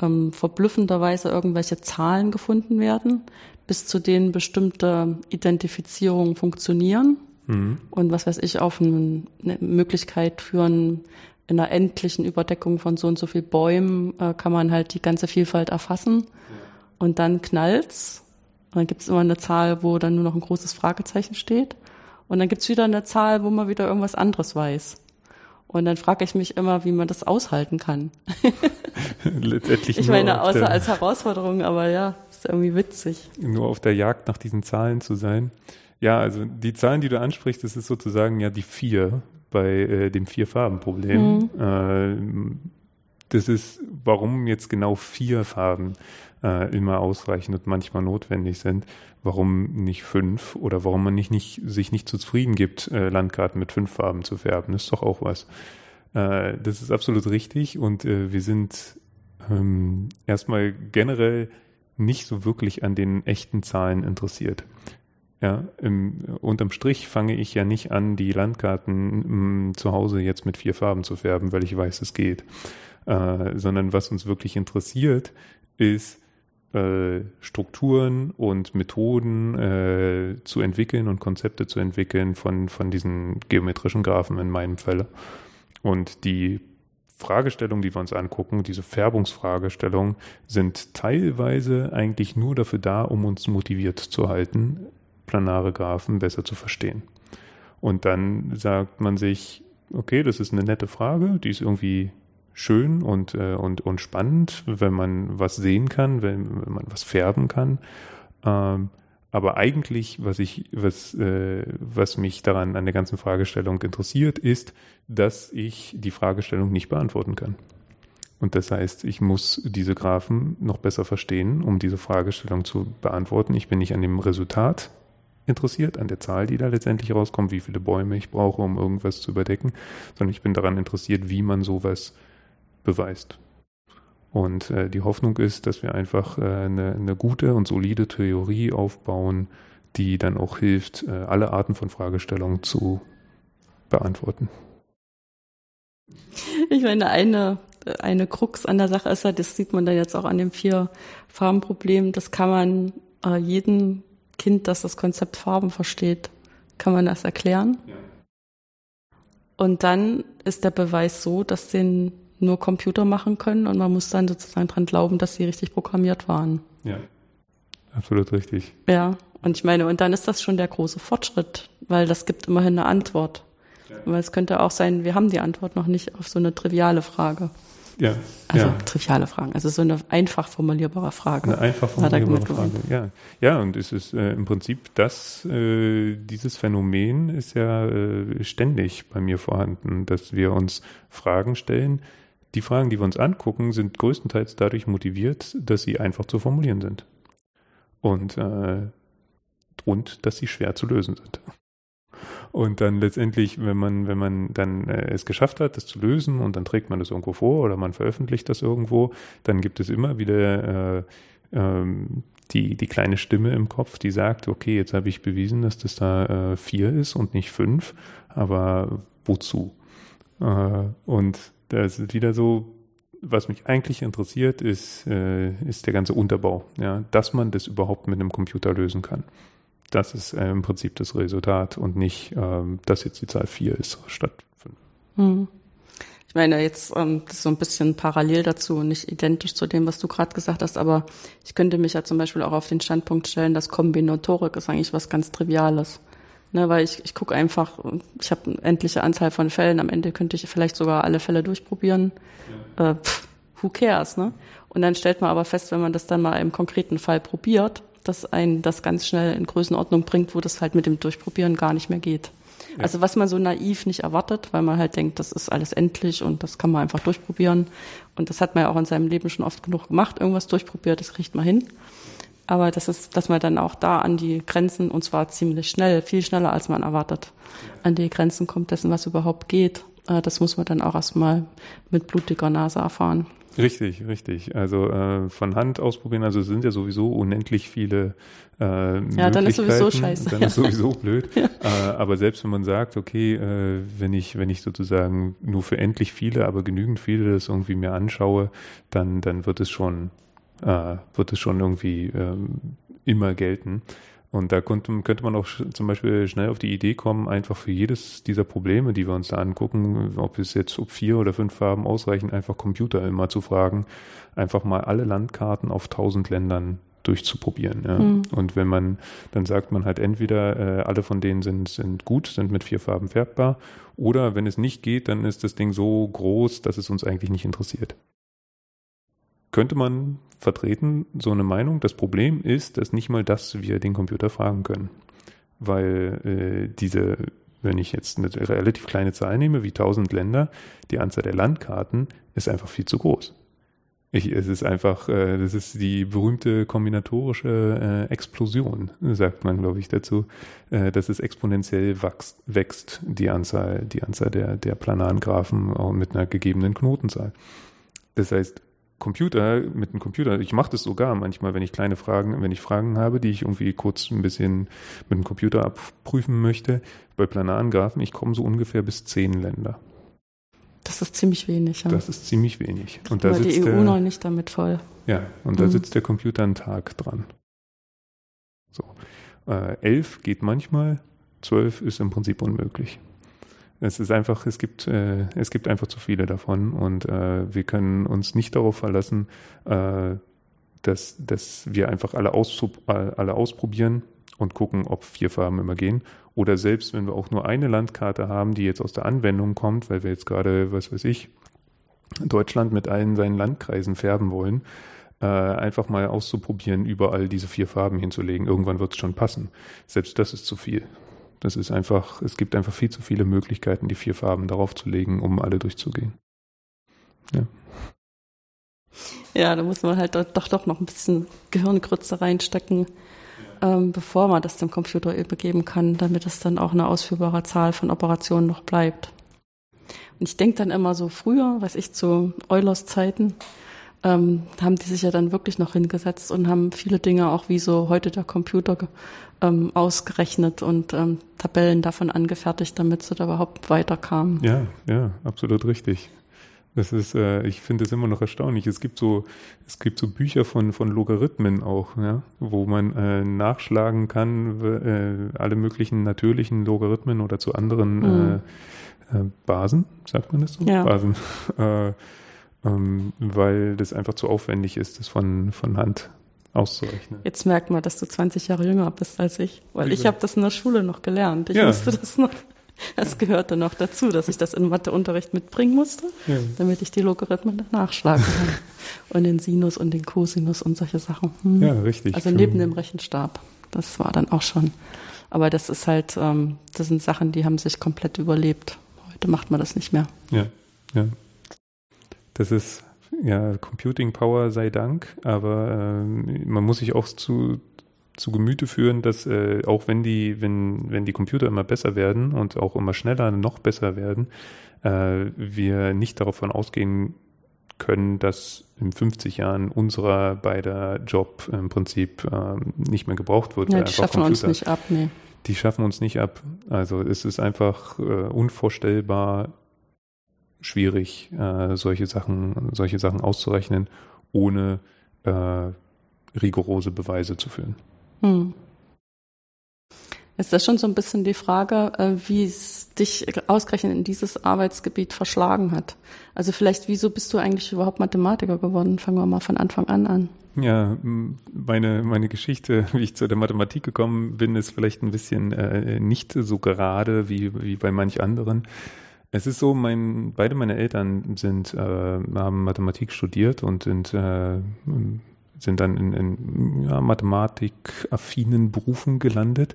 ähm, verblüffenderweise irgendwelche Zahlen gefunden werden, bis zu denen bestimmte Identifizierungen funktionieren mhm. und was weiß ich auf eine Möglichkeit führen, in einer endlichen Überdeckung von so und so viel Bäumen äh, kann man halt die ganze Vielfalt erfassen ja. und dann knallt's. Und dann gibt's immer eine Zahl, wo dann nur noch ein großes Fragezeichen steht. Und dann gibt's wieder eine Zahl, wo man wieder irgendwas anderes weiß. Und dann frage ich mich immer, wie man das aushalten kann. Letztendlich ich meine, außer als Herausforderung, aber ja, ist irgendwie witzig. Nur auf der Jagd nach diesen Zahlen zu sein. Ja, also die Zahlen, die du ansprichst, das ist sozusagen ja die vier bei äh, dem Vier-Farben-Problem. Mhm. Das ist, warum jetzt genau vier Farben äh, immer ausreichend und manchmal notwendig sind warum nicht fünf oder warum man nicht, nicht, sich nicht zufrieden gibt, äh, Landkarten mit fünf Farben zu färben. Das ist doch auch was. Äh, das ist absolut richtig und äh, wir sind ähm, erstmal generell nicht so wirklich an den echten Zahlen interessiert. Ja, im, unterm Strich fange ich ja nicht an, die Landkarten m, mm, zu Hause jetzt mit vier Farben zu färben, weil ich weiß, es geht. Äh, sondern was uns wirklich interessiert, ist, äh, Strukturen und Methoden äh, zu entwickeln und Konzepte zu entwickeln von, von diesen geometrischen Graphen in meinem Fall. Und die Fragestellungen, die wir uns angucken, diese Färbungsfragestellungen, sind teilweise eigentlich nur dafür da, um uns motiviert zu halten, planare Graphen besser zu verstehen. Und dann sagt man sich, okay, das ist eine nette Frage, die ist irgendwie schön und, äh, und, und spannend, wenn man was sehen kann, wenn, wenn man was färben kann. Ähm, aber eigentlich, was ich, was, äh, was mich daran an der ganzen Fragestellung interessiert, ist, dass ich die Fragestellung nicht beantworten kann. Und das heißt, ich muss diese Graphen noch besser verstehen, um diese Fragestellung zu beantworten. Ich bin nicht an dem Resultat interessiert an der Zahl, die da letztendlich rauskommt, wie viele Bäume ich brauche, um irgendwas zu überdecken, sondern ich bin daran interessiert, wie man sowas beweist. Und äh, die Hoffnung ist, dass wir einfach äh, eine, eine gute und solide Theorie aufbauen, die dann auch hilft, äh, alle Arten von Fragestellungen zu beantworten. Ich meine, eine, eine Krux an der Sache ist ja, das sieht man dann jetzt auch an dem Vier-Farben-Problem, das kann man äh, jedem Kind, das das Konzept Farben versteht, kann man das erklären. Ja. Und dann ist der Beweis so, dass den nur Computer machen können und man muss dann sozusagen dran glauben, dass sie richtig programmiert waren. Ja, absolut richtig. Ja, und ich meine, und dann ist das schon der große Fortschritt, weil das gibt immerhin eine Antwort. Ja. Weil es könnte auch sein, wir haben die Antwort noch nicht auf so eine triviale Frage. Ja. Also ja. triviale Fragen, also so eine einfach formulierbare Frage. Eine einfach formulierbare Frage, ja. Ja, und es ist äh, im Prinzip das, äh, dieses Phänomen ist ja äh, ständig bei mir vorhanden, dass wir uns Fragen stellen, die Fragen, die wir uns angucken, sind größtenteils dadurch motiviert, dass sie einfach zu formulieren sind. Und, äh, und dass sie schwer zu lösen sind. Und dann letztendlich, wenn man, wenn man dann äh, es geschafft hat, das zu lösen und dann trägt man das irgendwo vor oder man veröffentlicht das irgendwo, dann gibt es immer wieder äh, ähm, die, die kleine Stimme im Kopf, die sagt, okay, jetzt habe ich bewiesen, dass das da äh, vier ist und nicht fünf, aber wozu? Äh, und das ist wieder so, was mich eigentlich interessiert, ist, äh, ist der ganze Unterbau, ja, dass man das überhaupt mit einem Computer lösen kann. Das ist äh, im Prinzip das Resultat und nicht, ähm, dass jetzt die Zahl 4 ist statt 5. Hm. Ich meine, jetzt ähm, das ist so ein bisschen parallel dazu nicht identisch zu dem, was du gerade gesagt hast, aber ich könnte mich ja zum Beispiel auch auf den Standpunkt stellen, dass Kombinatorik ist eigentlich was ganz Triviales. Ne, weil ich, ich gucke einfach, ich habe eine endliche Anzahl von Fällen, am Ende könnte ich vielleicht sogar alle Fälle durchprobieren. Ja. Äh, pff, who cares, ne? Und dann stellt man aber fest, wenn man das dann mal im konkreten Fall probiert, dass einen das ganz schnell in Größenordnung bringt, wo das halt mit dem Durchprobieren gar nicht mehr geht. Ja. Also was man so naiv nicht erwartet, weil man halt denkt, das ist alles endlich und das kann man einfach durchprobieren. Und das hat man ja auch in seinem Leben schon oft genug gemacht, irgendwas durchprobiert, das kriegt man hin. Aber das ist, dass man dann auch da an die Grenzen, und zwar ziemlich schnell, viel schneller als man erwartet, an die Grenzen kommt dessen, was überhaupt geht. Äh, das muss man dann auch erstmal mit blutiger Nase erfahren. Richtig, richtig. Also äh, von Hand ausprobieren, also es sind ja sowieso unendlich viele äh, Ja, dann ist sowieso scheiße. Dann ist sowieso blöd. Ja. Äh, aber selbst wenn man sagt, okay, äh, wenn ich, wenn ich sozusagen nur für endlich viele, aber genügend viele das irgendwie mir anschaue, dann, dann wird es schon äh, wird es schon irgendwie ähm, immer gelten. Und da könnte, könnte man auch zum Beispiel schnell auf die Idee kommen, einfach für jedes dieser Probleme, die wir uns da angucken, ob es jetzt, ob vier oder fünf Farben ausreichen, einfach Computer immer zu fragen, einfach mal alle Landkarten auf tausend Ländern durchzuprobieren. Ja. Mhm. Und wenn man, dann sagt man halt entweder, äh, alle von denen sind, sind gut, sind mit vier Farben färbbar, oder wenn es nicht geht, dann ist das Ding so groß, dass es uns eigentlich nicht interessiert könnte man vertreten, so eine Meinung. Das Problem ist, dass nicht mal das wir den Computer fragen können. Weil äh, diese, wenn ich jetzt eine relativ kleine Zahl nehme, wie 1000 Länder, die Anzahl der Landkarten ist einfach viel zu groß. Ich, es ist einfach, äh, das ist die berühmte kombinatorische äh, Explosion, sagt man, glaube ich, dazu, äh, dass es exponentiell wächst, wächst die Anzahl, die Anzahl der, der planaren Graphen auch mit einer gegebenen Knotenzahl. Das heißt, Computer, mit dem Computer, ich mache das sogar manchmal, wenn ich kleine Fragen, wenn ich Fragen habe, die ich irgendwie kurz ein bisschen mit dem Computer abprüfen möchte, bei planaren Graphen, ich komme so ungefähr bis zehn Länder. Das ist ziemlich wenig, ja. Das ist ziemlich wenig. Und da sitzt die EU der, noch nicht damit voll. Ja, und da mhm. sitzt der Computer einen Tag dran. So. Äh, elf geht manchmal, zwölf ist im Prinzip unmöglich. Es ist einfach, es gibt, äh, es gibt einfach zu viele davon und äh, wir können uns nicht darauf verlassen, äh, dass, dass wir einfach alle, alle ausprobieren und gucken, ob vier Farben immer gehen. Oder selbst wenn wir auch nur eine Landkarte haben, die jetzt aus der Anwendung kommt, weil wir jetzt gerade, was weiß ich, Deutschland mit allen seinen Landkreisen färben wollen, äh, einfach mal auszuprobieren, überall diese vier Farben hinzulegen. Irgendwann wird es schon passen. Selbst das ist zu viel. Das ist einfach, es gibt einfach viel zu viele Möglichkeiten, die vier Farben darauf zu legen, um alle durchzugehen. Ja. Ja, da muss man halt doch, doch noch ein bisschen Gehirngrütze reinstecken. ähm, bevor man das dem Computer übergeben kann, damit es dann auch eine ausführbare Zahl von Operationen noch bleibt. Und ich denke dann immer so früher, was ich zu Eulers Zeiten, ähm, haben die sich ja dann wirklich noch hingesetzt und haben viele Dinge auch wie so heute der Computer ähm, ausgerechnet und ähm, Tabellen davon angefertigt, damit sie da überhaupt weiterkamen. Ja, ja, absolut richtig. Das ist, äh, ich finde es immer noch erstaunlich. Es gibt so, es gibt so Bücher von von Logarithmen auch, ja, wo man äh, nachschlagen kann, äh, alle möglichen natürlichen Logarithmen oder zu anderen mhm. äh, äh, Basen, sagt man das so? Ja. Basen. Äh, ähm, weil das einfach zu aufwendig ist, das von, von Hand auszurechnen. Jetzt merkt man, dass du 20 Jahre jünger bist als ich, weil ich habe das in der Schule noch gelernt. Ich ja. wusste das noch. Das gehörte noch dazu, dass ich das in Matheunterricht mitbringen musste, ja. damit ich die Logarithmen dann nachschlagen kann. und den Sinus und den Cosinus und solche Sachen. Hm. Ja, richtig. Also neben dem Rechenstab. Das war dann auch schon. Aber das ist halt, ähm, das sind Sachen, die haben sich komplett überlebt. Heute macht man das nicht mehr. Ja, ja. Das ist ja Computing Power sei Dank, aber äh, man muss sich auch zu, zu Gemüte führen, dass äh, auch wenn die, wenn, wenn die Computer immer besser werden und auch immer schneller noch besser werden, äh, wir nicht davon ausgehen können, dass in 50 Jahren unserer beider Job im Prinzip äh, nicht mehr gebraucht wird. Ja, die schaffen Computer, uns nicht ab, nee. Die schaffen uns nicht ab. Also es ist einfach äh, unvorstellbar, schwierig, äh, solche Sachen, solche Sachen auszurechnen, ohne äh, rigorose Beweise zu führen. Hm. Ist das schon so ein bisschen die Frage, äh, wie es dich ausgerechnet in dieses Arbeitsgebiet verschlagen hat? Also vielleicht, wieso bist du eigentlich überhaupt Mathematiker geworden? Fangen wir mal von Anfang an an. Ja, meine, meine Geschichte, wie ich zu der Mathematik gekommen bin, ist vielleicht ein bisschen äh, nicht so gerade wie, wie bei manch anderen. Es ist so, mein, beide meine Eltern sind, äh, haben Mathematik studiert und sind, äh, sind dann in, in ja, mathematikaffinen Berufen gelandet.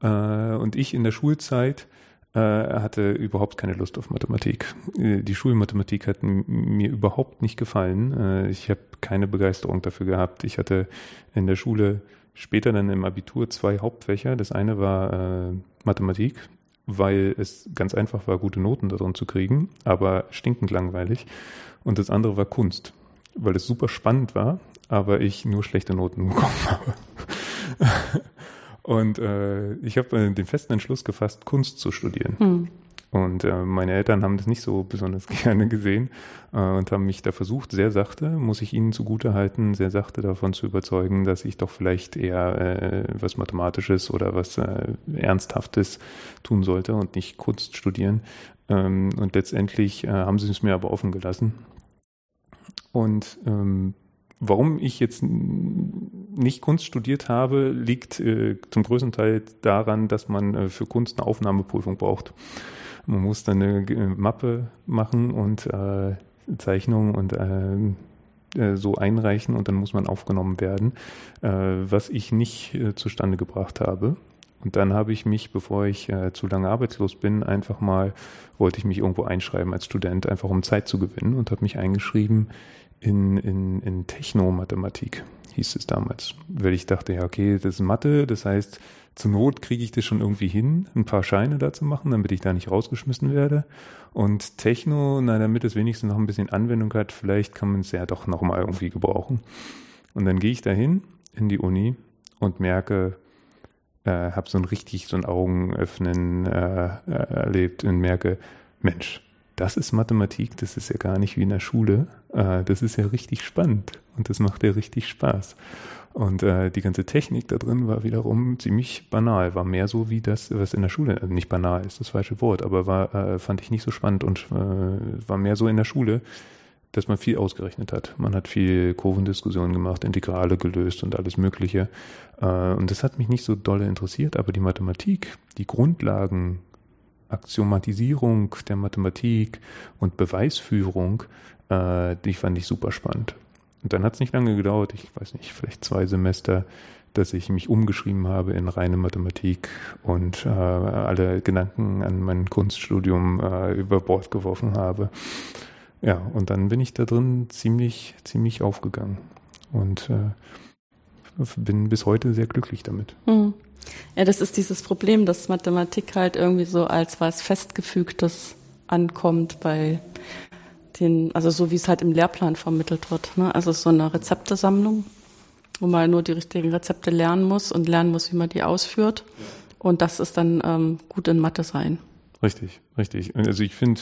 Äh, und ich in der Schulzeit äh, hatte überhaupt keine Lust auf Mathematik. Äh, die Schulmathematik hat mir überhaupt nicht gefallen. Äh, ich habe keine Begeisterung dafür gehabt. Ich hatte in der Schule später dann im Abitur zwei Hauptfächer. Das eine war Mathematik, weil es ganz einfach war, gute Noten darin zu kriegen, aber stinkend langweilig. Und das andere war Kunst, weil es super spannend war, aber ich nur schlechte Noten bekommen habe. Und äh, ich habe äh, den festen Entschluss gefasst, Kunst zu studieren. Hm. Und äh, meine Eltern haben das nicht so besonders gerne gesehen äh, und haben mich da versucht, sehr sachte, muss ich ihnen zugute halten, sehr sachte davon zu überzeugen, dass ich doch vielleicht eher äh, was Mathematisches oder was äh, Ernsthaftes tun sollte und nicht Kunst studieren. Ähm, und letztendlich äh, haben sie es mir aber offen gelassen. Und ähm, Warum ich jetzt nicht Kunst studiert habe, liegt äh, zum größten Teil daran, dass man äh, für Kunst eine Aufnahmeprüfung braucht. Man muss dann eine Mappe machen und äh, Zeichnungen und äh, äh, so einreichen und dann muss man aufgenommen werden, äh, was ich nicht äh, zustande gebracht habe. Und dann habe ich mich, bevor ich äh, zu lange arbeitslos bin, einfach mal, wollte ich mich irgendwo einschreiben als Student, einfach um Zeit zu gewinnen und habe mich eingeschrieben in, in, in Technomathematik, hieß es damals. Weil ich dachte, ja, okay, das ist Mathe, das heißt, zur Not kriege ich das schon irgendwie hin, ein paar Scheine da zu machen, damit ich da nicht rausgeschmissen werde. Und Techno, na, damit es wenigstens noch ein bisschen Anwendung hat, vielleicht kann man es ja doch nochmal irgendwie gebrauchen. Und dann gehe ich dahin in die Uni und merke, äh, habe so ein richtig so ein Augenöffnen äh, äh, erlebt und merke, Mensch, das ist Mathematik, das ist ja gar nicht wie in der Schule. Äh, das ist ja richtig spannend und das macht ja richtig Spaß. Und äh, die ganze Technik da drin war wiederum ziemlich banal, war mehr so wie das, was in der Schule, also nicht banal ist das falsche Wort, aber war, fand ich nicht so spannend und war mehr so in der Schule, dass man viel ausgerechnet hat. Man hat viel Kurvendiskussionen gemacht, Integrale gelöst und alles Mögliche. Und das hat mich nicht so dolle interessiert, aber die Mathematik, die Grundlagen, Axiomatisierung der Mathematik und Beweisführung, äh, die fand ich super spannend. Und dann hat es nicht lange gedauert, ich weiß nicht, vielleicht zwei Semester, dass ich mich umgeschrieben habe in reine Mathematik und äh, alle Gedanken an mein Kunststudium äh, über Bord geworfen habe. Ja, und dann bin ich da drin ziemlich, ziemlich aufgegangen. Und äh, bin bis heute sehr glücklich damit. Hm. Ja, das ist dieses Problem, dass Mathematik halt irgendwie so als was Festgefügtes ankommt bei den, also so wie es halt im Lehrplan vermittelt wird. Ne? Also so eine Rezeptesammlung, wo man nur die richtigen Rezepte lernen muss und lernen muss, wie man die ausführt. Und das ist dann ähm, gut in Mathe sein. Richtig, richtig. Also ich finde,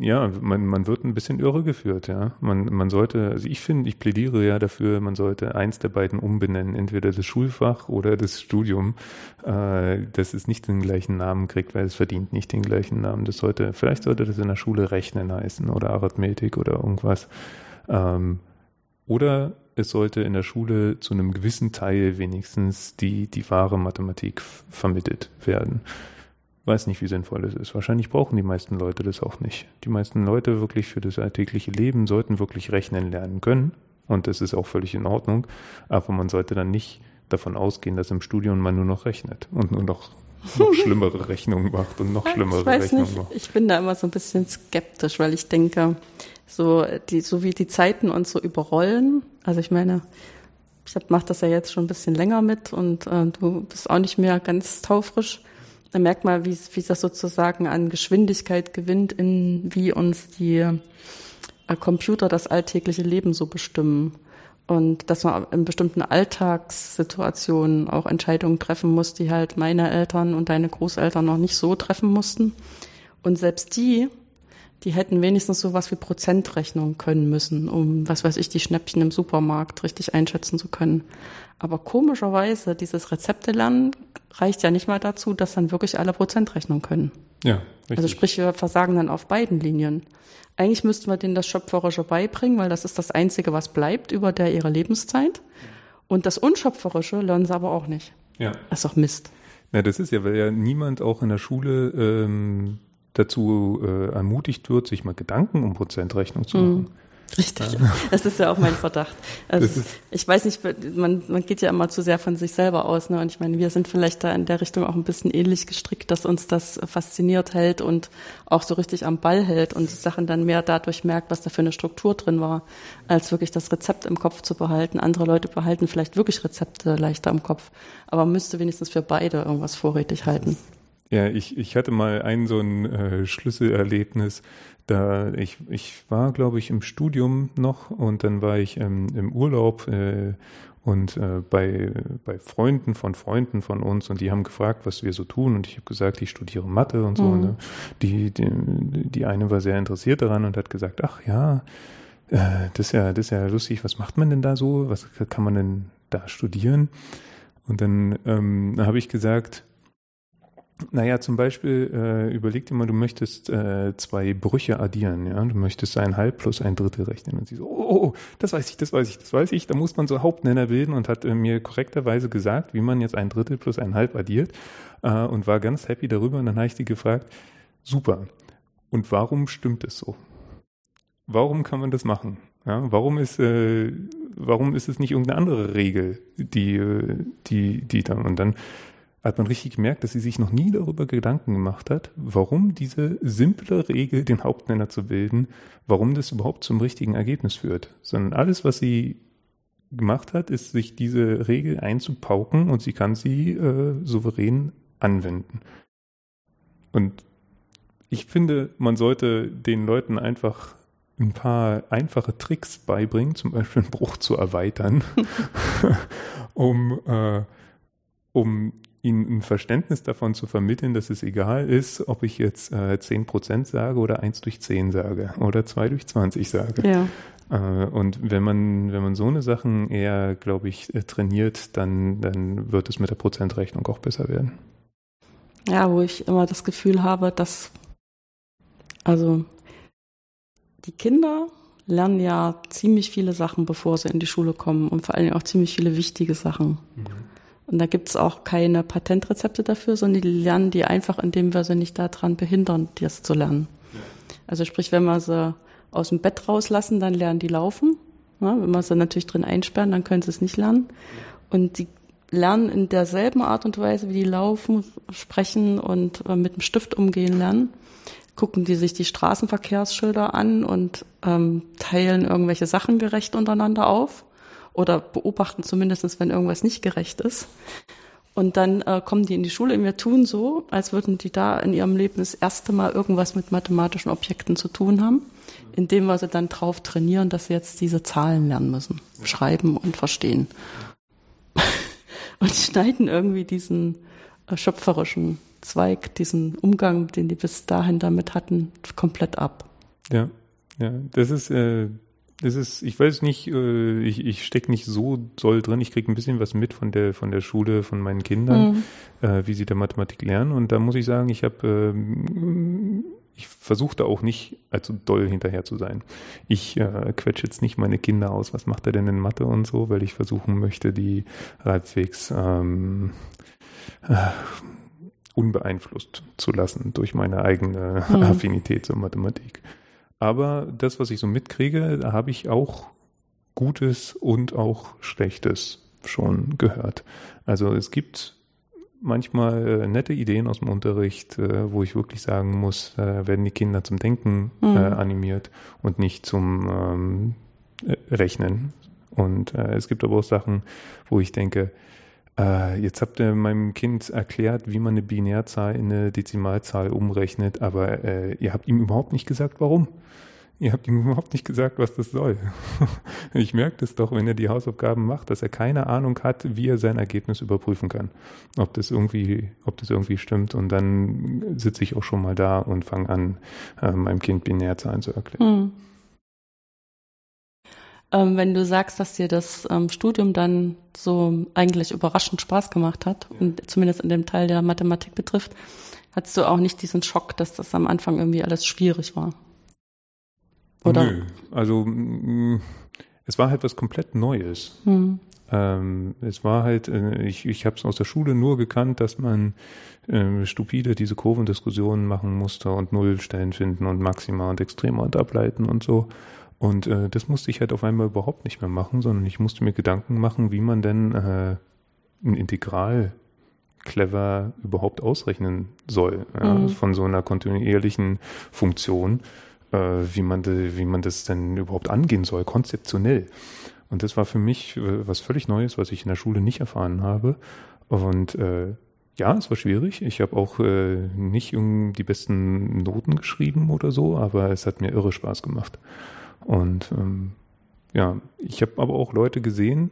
ja, man, man wird ein bisschen irregeführt, ja. Man, man sollte, also ich finde, ich plädiere ja dafür, man sollte eins der beiden umbenennen, entweder das Schulfach oder das Studium, äh, dass es nicht den gleichen Namen kriegt, weil es verdient nicht den gleichen Namen. Das sollte, vielleicht sollte das in der Schule Rechnen heißen oder Arithmetik oder irgendwas. Ähm, oder es sollte in der Schule zu einem gewissen Teil wenigstens die, die wahre Mathematik vermittelt werden weiß nicht, wie sinnvoll es ist. Wahrscheinlich brauchen die meisten Leute das auch nicht. Die meisten Leute wirklich für das alltägliche Leben sollten wirklich rechnen lernen können. Und das ist auch völlig in Ordnung. Aber man sollte dann nicht davon ausgehen, dass im Studium man nur noch rechnet und nur noch, noch schlimmere Rechnungen macht und noch schlimmere ich weiß Rechnungen nicht. macht. Ich bin da immer so ein bisschen skeptisch, weil ich denke, so, die, so wie die Zeiten uns so überrollen. Also ich meine, ich mache das ja jetzt schon ein bisschen länger mit und äh, du bist auch nicht mehr ganz taufrisch. Da merkt man, wie, wie das sozusagen an Geschwindigkeit gewinnt, in wie uns die äh, Computer das alltägliche Leben so bestimmen. Und dass man in bestimmten Alltagssituationen auch Entscheidungen treffen muss, die halt meine Eltern und deine Großeltern noch nicht so treffen mussten. Und selbst die die hätten wenigstens sowas wie Prozentrechnung können müssen, um, was weiß ich, die Schnäppchen im Supermarkt richtig einschätzen zu können. Aber komischerweise, dieses Rezepte lernen reicht ja nicht mal dazu, dass dann wirklich alle Prozentrechnung können. Ja, richtig. Also sprich, wir versagen dann auf beiden Linien. Eigentlich müssten wir denen das Schöpferische beibringen, weil das ist das Einzige, was bleibt über der ihre Lebenszeit. Und das Unschöpferische lernen sie aber auch nicht. Ja. Das ist doch Mist. Ja, das ist ja, weil ja niemand auch in der Schule ähm, dazu äh, ermutigt wird, sich mal Gedanken um Prozentrechnung zu machen. Richtig, das ist ja auch mein Verdacht. Also ich weiß nicht, man, man geht ja immer zu sehr von sich selber aus. Ne? Und ich meine, wir sind vielleicht da in der Richtung auch ein bisschen ähnlich gestrickt, dass uns das fasziniert hält und auch so richtig am Ball hält und die Sachen dann mehr dadurch merkt, was da für eine Struktur drin war, als wirklich das Rezept im Kopf zu behalten. Andere Leute behalten vielleicht wirklich Rezepte leichter im Kopf, aber man müsste wenigstens für beide irgendwas vorrätig halten. Ja, ich, ich hatte mal ein so ein äh, Schlüsselerlebnis. Da ich, ich war, glaube ich, im Studium noch und dann war ich ähm, im Urlaub äh, und äh, bei, bei Freunden von Freunden von uns und die haben gefragt, was wir so tun und ich habe gesagt, ich studiere Mathe und so. Mhm. Ne? Die, die, die eine war sehr interessiert daran und hat gesagt, ach ja, äh, das ist ja, das ist ja lustig, was macht man denn da so? Was kann man denn da studieren? Und dann ähm, habe ich gesagt, naja, zum Beispiel äh, überleg dir mal, du möchtest äh, zwei Brüche addieren, ja, du möchtest ein Halb plus ein Drittel rechnen und sie so, oh, oh, oh, das weiß ich, das weiß ich, das weiß ich. Da muss man so Hauptnenner bilden und hat äh, mir korrekterweise gesagt, wie man jetzt ein Drittel plus ein Halb addiert äh, und war ganz happy darüber. Und dann habe ich die gefragt, super. Und warum stimmt es so? Warum kann man das machen? Ja, warum ist äh, warum ist es nicht irgendeine andere Regel, die äh, die die dann und dann hat man richtig gemerkt, dass sie sich noch nie darüber Gedanken gemacht hat, warum diese simple Regel, den Hauptnenner zu bilden, warum das überhaupt zum richtigen Ergebnis führt. Sondern alles, was sie gemacht hat, ist, sich diese Regel einzupauken und sie kann sie äh, souverän anwenden. Und ich finde, man sollte den Leuten einfach ein paar einfache Tricks beibringen, zum Beispiel einen Bruch zu erweitern, um, äh, um ihnen ein Verständnis davon zu vermitteln, dass es egal ist, ob ich jetzt äh, 10% sage oder 1 durch 10 sage oder 2 durch 20 sage. Ja. Äh, und wenn man, wenn man so eine Sachen eher, glaube ich, äh, trainiert, dann, dann wird es mit der Prozentrechnung auch besser werden. Ja, wo ich immer das Gefühl habe, dass, also, die Kinder lernen ja ziemlich viele Sachen, bevor sie in die Schule kommen und vor allem auch ziemlich viele wichtige Sachen. Mhm. Und da gibt es auch keine Patentrezepte dafür, sondern die lernen die einfach, indem wir sie nicht daran behindern, das zu lernen. Also sprich, wenn wir sie aus dem Bett rauslassen, dann lernen die laufen. Ja, wenn wir sie natürlich drin einsperren, dann können sie es nicht lernen. Und die lernen in derselben Art und Weise, wie die laufen, sprechen und äh, mit dem Stift umgehen lernen. Gucken die sich die Straßenverkehrsschilder an und ähm, teilen irgendwelche Sachen gerecht untereinander auf oder beobachten zumindest, wenn irgendwas nicht gerecht ist. Und dann äh, kommen die in die Schule und wir tun so, als würden die da in ihrem Leben das erste Mal irgendwas mit mathematischen Objekten zu tun haben, indem wir sie dann drauf trainieren, dass sie jetzt diese Zahlen lernen müssen, schreiben und verstehen. und schneiden irgendwie diesen äh, schöpferischen Zweig, diesen Umgang, den die bis dahin damit hatten, komplett ab. Ja, ja, das ist, äh, das ist, ich weiß nicht, äh, ich, ich stecke nicht so doll drin. Ich kriege ein bisschen was mit von der von der Schule, von meinen Kindern, mhm. äh, wie sie da Mathematik lernen. Und da muss ich sagen, ich habe, äh, ich versuche da auch nicht allzu doll hinterher zu sein. Ich äh, quetsche jetzt nicht meine Kinder aus, was macht er denn in Mathe und so, weil ich versuchen möchte, die halbwegs ähm, äh, unbeeinflusst zu lassen durch meine eigene mhm. Affinität zur Mathematik. Aber das, was ich so mitkriege, da habe ich auch Gutes und auch Schlechtes schon gehört. Also es gibt manchmal äh, nette Ideen aus dem Unterricht, äh, wo ich wirklich sagen muss, äh, werden die Kinder zum Denken mhm. animiert und nicht zum ähm, Rechnen. Und es gibt aber auch Sachen, wo ich denke, äh, jetzt habt ihr meinem Kind erklärt, wie man eine Binärzahl in eine Dezimalzahl umrechnet, aber äh, ihr habt ihm überhaupt nicht gesagt, warum. Ihr habt ihm überhaupt nicht gesagt, was das soll. ich merke das doch, wenn er die Hausaufgaben macht, dass er keine Ahnung hat, wie er sein Ergebnis überprüfen kann. Ob das irgendwie, ob das irgendwie stimmt. Und dann sitze ich auch schon mal da und fange an, äh, meinem Kind Binärzahlen zu erklären. Hm. Ähm, wenn du sagst, dass dir das ähm, Studium dann so eigentlich überraschend Spaß gemacht hat, und zumindest in dem Teil der Mathematik betrifft, hattest du auch nicht diesen Schock, dass das am Anfang irgendwie alles schwierig war? Oder? Nö, also es war halt was komplett Neues. Hm. Ähm, es war halt, äh, ich, ich habe es aus der Schule nur gekannt, dass man äh, stupide diese Kurvendiskussionen machen musste und Nullstellen finden und Maxima und Extrema und ableiten und so. Und äh, das musste ich halt auf einmal überhaupt nicht mehr machen, sondern ich musste mir Gedanken machen, wie man denn äh, ein Integral clever überhaupt ausrechnen soll ja, mhm. von so einer kontinuierlichen Funktion, äh, wie man de, wie man das denn überhaupt angehen soll, konzeptionell. Und das war für mich äh, was völlig Neues, was ich in der Schule nicht erfahren habe. Und äh, ja, es war schwierig. Ich habe auch äh, nicht die besten Noten geschrieben oder so, aber es hat mir irre Spaß gemacht. Und ähm, ja, ich habe aber auch Leute gesehen,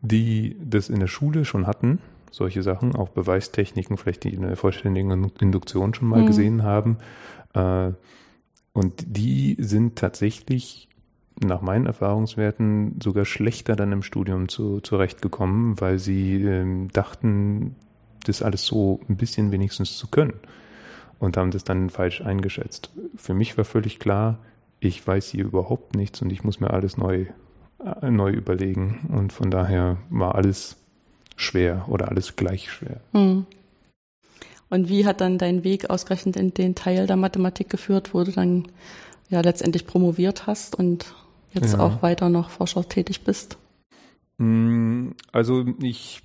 die das in der Schule schon hatten, solche Sachen, auch Beweistechniken, vielleicht die in der vollständigen Induktion schon mal mhm. gesehen haben. Äh, und die sind tatsächlich nach meinen Erfahrungswerten sogar schlechter dann im Studium zu, zurechtgekommen, weil sie ähm, dachten, das alles so ein bisschen wenigstens zu können und haben das dann falsch eingeschätzt. Für mich war völlig klar, ich weiß hier überhaupt nichts und ich muss mir alles neu, äh, neu überlegen. Und von daher war alles schwer oder alles gleich schwer. Hm. Und wie hat dann dein Weg ausgerechnet in den Teil der Mathematik geführt, wo du dann ja letztendlich promoviert hast und jetzt ja. auch weiter noch Forscher tätig bist? Hm, also ich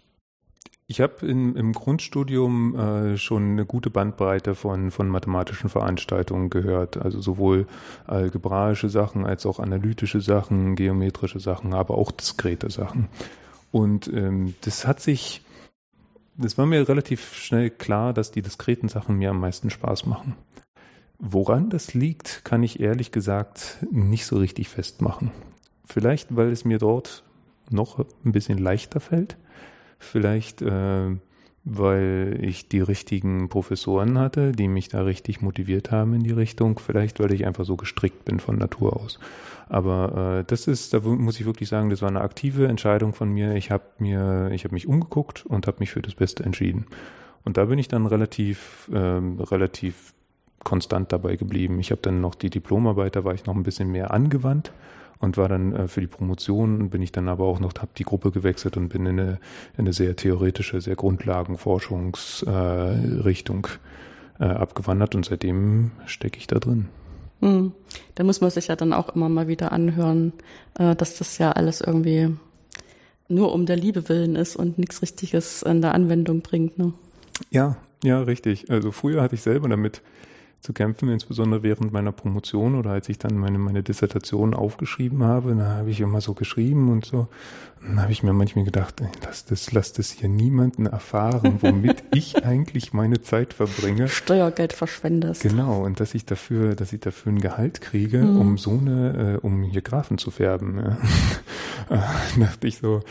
ich habe im Grundstudium äh, schon eine gute Bandbreite von, von mathematischen Veranstaltungen gehört. Also sowohl algebraische Sachen als auch analytische Sachen, geometrische Sachen, aber auch diskrete Sachen. Und ähm, das hat sich, das war mir relativ schnell klar, dass die diskreten Sachen mir am meisten Spaß machen. Woran das liegt, kann ich ehrlich gesagt nicht so richtig festmachen. Vielleicht, weil es mir dort noch ein bisschen leichter fällt Vielleicht, äh, weil ich die richtigen Professoren hatte, die mich da richtig motiviert haben in die Richtung. Vielleicht, weil ich einfach so gestrickt bin von Natur aus. Aber äh, das ist, da muss ich wirklich sagen, das war eine aktive Entscheidung von mir. Ich habe mir, ich habe mich umgeguckt und habe mich für das Beste entschieden. Und da bin ich dann relativ, ähm, relativ konstant dabei geblieben. Ich habe dann noch die Diplomarbeit, da war ich noch ein bisschen mehr angewandt und war dann äh, für die Promotion, bin ich dann aber auch noch, habe die Gruppe gewechselt und bin in eine, in eine sehr theoretische, sehr Grundlagenforschungsrichtung äh, äh, abgewandert und seitdem stecke ich da drin. Hm. Da muss man sich ja dann auch immer mal wieder anhören, äh, dass das ja alles irgendwie nur um der Liebe willen ist und nichts Richtiges in der Anwendung bringt. Ne? Ja, ja, richtig. Also früher hatte ich selber damit zu kämpfen, insbesondere während meiner Promotion oder als ich dann meine, meine Dissertation aufgeschrieben habe. Da habe ich immer so geschrieben und so. Und dann habe ich mir manchmal gedacht, ey, lass das, lass das hier niemanden erfahren, womit ich eigentlich meine Zeit verbringe. Steuergeld verschwendest. Genau, und dass ich dafür, dass ich dafür ein Gehalt kriege, mhm. um so eine, äh, um hier Grafen zu färben. Ja. äh, dachte ich so,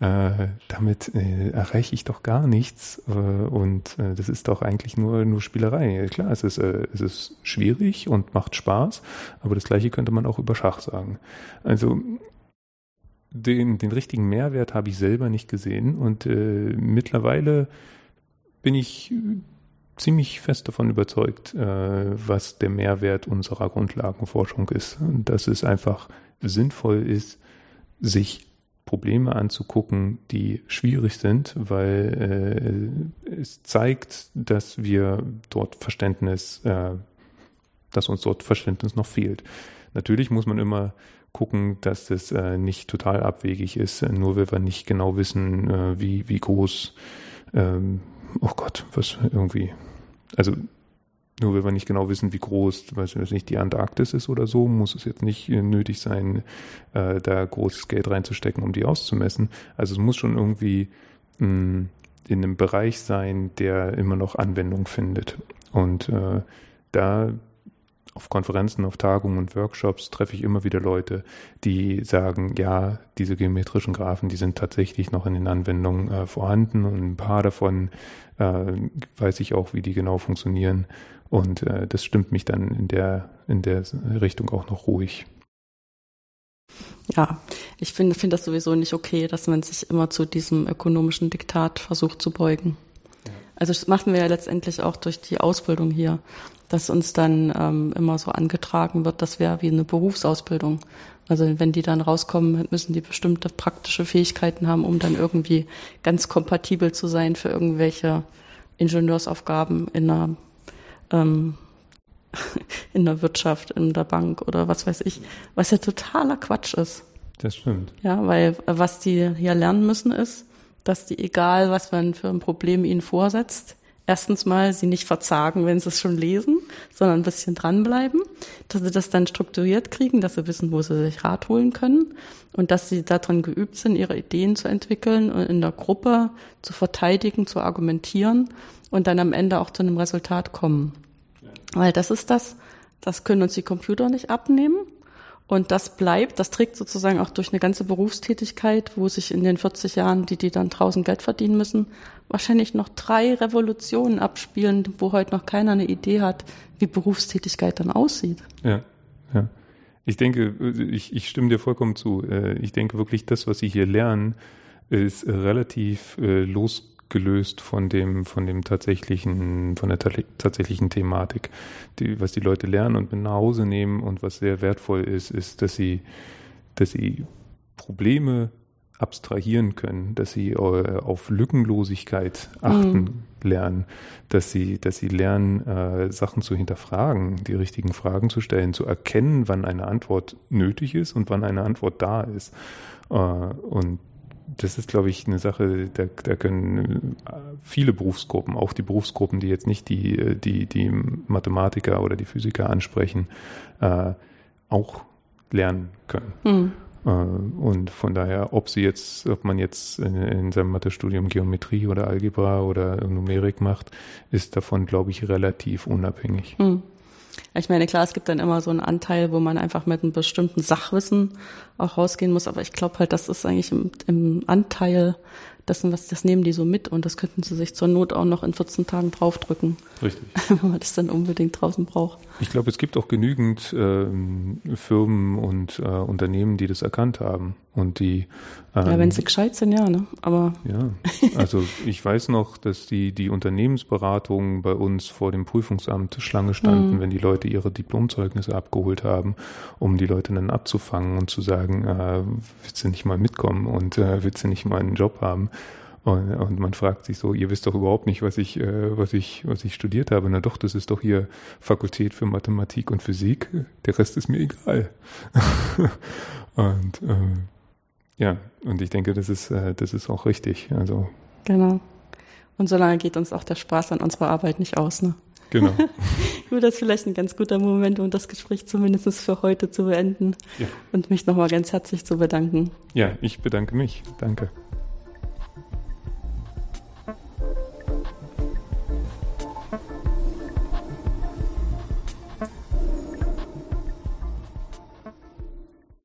äh, damit äh, erreiche ich doch gar nichts. Äh, und äh, das ist doch eigentlich nur, nur Spielerei. Klar, es ist, äh, es ist schwierig und macht Spaß, aber das gleiche könnte man auch über Schach sagen. Also den, den richtigen Mehrwert habe ich selber nicht gesehen und äh, mittlerweile bin ich ziemlich fest davon überzeugt, äh, was der Mehrwert unserer Grundlagenforschung ist. Und dass es einfach sinnvoll ist, sich Probleme anzugucken, die schwierig sind, weil äh, es zeigt, dass wir dort Verständnis, äh, dass uns dort Verständnis noch fehlt. Natürlich muss man immer gucken, dass das äh, nicht total abwegig ist, nur weil wir nicht genau wissen, äh, wie, wie groß, ähm, oh Gott, was irgendwie, also nur wenn wir nicht genau wissen, wie groß, weiß ich nicht, die Antarktis ist oder so, muss es jetzt nicht nötig sein, äh, da großes Geld reinzustecken, um die auszumessen. Also es muss schon irgendwie mh, hm, in einem Bereich sein, der immer noch Anwendung findet. Und äh, da auf Konferenzen, auf Tagungen und Workshops treffe ich immer wieder Leute, die sagen, ja, diese geometrischen Graphen, die sind tatsächlich noch in den Anwendungen äh, vorhanden und ein paar davon äh, weiß ich auch, wie die genau funktionieren. Und äh, das stimmt mich dann in der, in der Richtung auch noch ruhig. Ja, ich finde finde das sowieso nicht okay, dass man sich immer zu diesem ökonomischen Diktat versucht zu beugen. Ja. Also das machen wir ja letztendlich auch durch die Ausbildung hier, dass uns dann ähm, immer so angetragen wird, das wäre wie eine Berufsausbildung. Also wenn die dann rauskommen, müssen die bestimmte praktische Fähigkeiten haben, um dann irgendwie ganz kompatibel zu sein für irgendwelche Ingenieursaufgaben in einer ähm, in der Wirtschaft, in der Bank oder was weiß ich, was ja totaler Quatsch ist. Das stimmt. Ja, weil was die hier lernen müssen ist, dass die, egal was man für ein Problem ihnen vorsetzt, erstens mal sie nicht verzagen, wenn sie es schon lesen, sondern ein bisschen dranbleiben, dass sie das dann strukturiert kriegen, dass sie wissen, wo sie sich Rat holen können und dass sie daran geübt sind, ihre Ideen zu entwickeln und in der Gruppe zu verteidigen, zu argumentieren und dann am Ende auch zu einem Resultat kommen. Weil das ist das, das können uns die Computer nicht abnehmen. Und das bleibt, das trägt sozusagen auch durch eine ganze Berufstätigkeit, wo sich in den 40 Jahren, die die dann draußen Geld verdienen müssen, wahrscheinlich noch drei Revolutionen abspielen, wo heute noch keiner eine Idee hat, wie Berufstätigkeit dann aussieht. Ja, ja. Ich denke, ich, ich stimme dir vollkommen zu. Äh, ich denke wirklich, das, was Sie hier lernen, ist relativ äh, los gelöst von dem, von dem tatsächlichen, von der tatsächlichen Thematik. Die, was die Leute lernen und mit nach Hause nehmen und was sehr wertvoll ist, ist, dass sie, dass sie Probleme abstrahieren können, dass sie äh, auf Lückenlosigkeit achten mhm. lernen, dass sie, dass sie lernen, äh, Sachen zu hinterfragen, die richtigen Fragen zu stellen, zu erkennen, wann eine Antwort nötig ist und wann eine Antwort da ist. Äh, und das ist, glaube ich, eine Sache, da, da können äh, viele Berufsgruppen, auch die Berufsgruppen, die jetzt nicht die, äh, die, die Mathematiker oder die Physiker ansprechen, äh, auch lernen können. Mhm. Äh, und von daher, ob sie jetzt, ob man jetzt in, in seinem Mathestudium Geometrie oder Algebra oder Numerik macht, ist davon, glaube ich, relativ unabhängig. Mhm. Ich meine, klar, es gibt dann immer so einen Anteil, wo man einfach mit einem bestimmten Sachwissen auch rausgehen muss, aber ich glaube halt, das ist eigentlich im, im Anteil dessen, was das nehmen die so mit und das könnten sie sich zur Not auch noch in 14 Tagen draufdrücken. Richtig. Wenn man das dann unbedingt draußen braucht. Ich glaube, es gibt auch genügend ähm, Firmen und äh, Unternehmen, die das erkannt haben und die. Ähm, ja, wenn sie gescheit sind, ja, ne? Aber. Ja, also ich weiß noch, dass die, die Unternehmensberatungen bei uns vor dem Prüfungsamt Schlange standen, mhm. wenn die Leute ihre Diplomzeugnisse abgeholt haben, um die Leute dann abzufangen und zu sagen, äh, willst du nicht mal mitkommen und äh, willst du nicht mal einen Job haben? Und, und, man fragt sich so, ihr wisst doch überhaupt nicht, was ich, äh, was ich, was ich studiert habe. Na doch, das ist doch hier Fakultät für Mathematik und Physik. Der Rest ist mir egal. und äh, ja, und ich denke, das ist, äh, das ist auch richtig. Also genau. Und solange geht uns auch der Spaß an unserer Arbeit nicht aus, ne? Genau. Gut, das ist vielleicht ein ganz guter Moment, um das Gespräch zumindest für heute zu beenden Ja. und mich nochmal ganz herzlich zu bedanken. Ja, ich bedanke mich. Danke.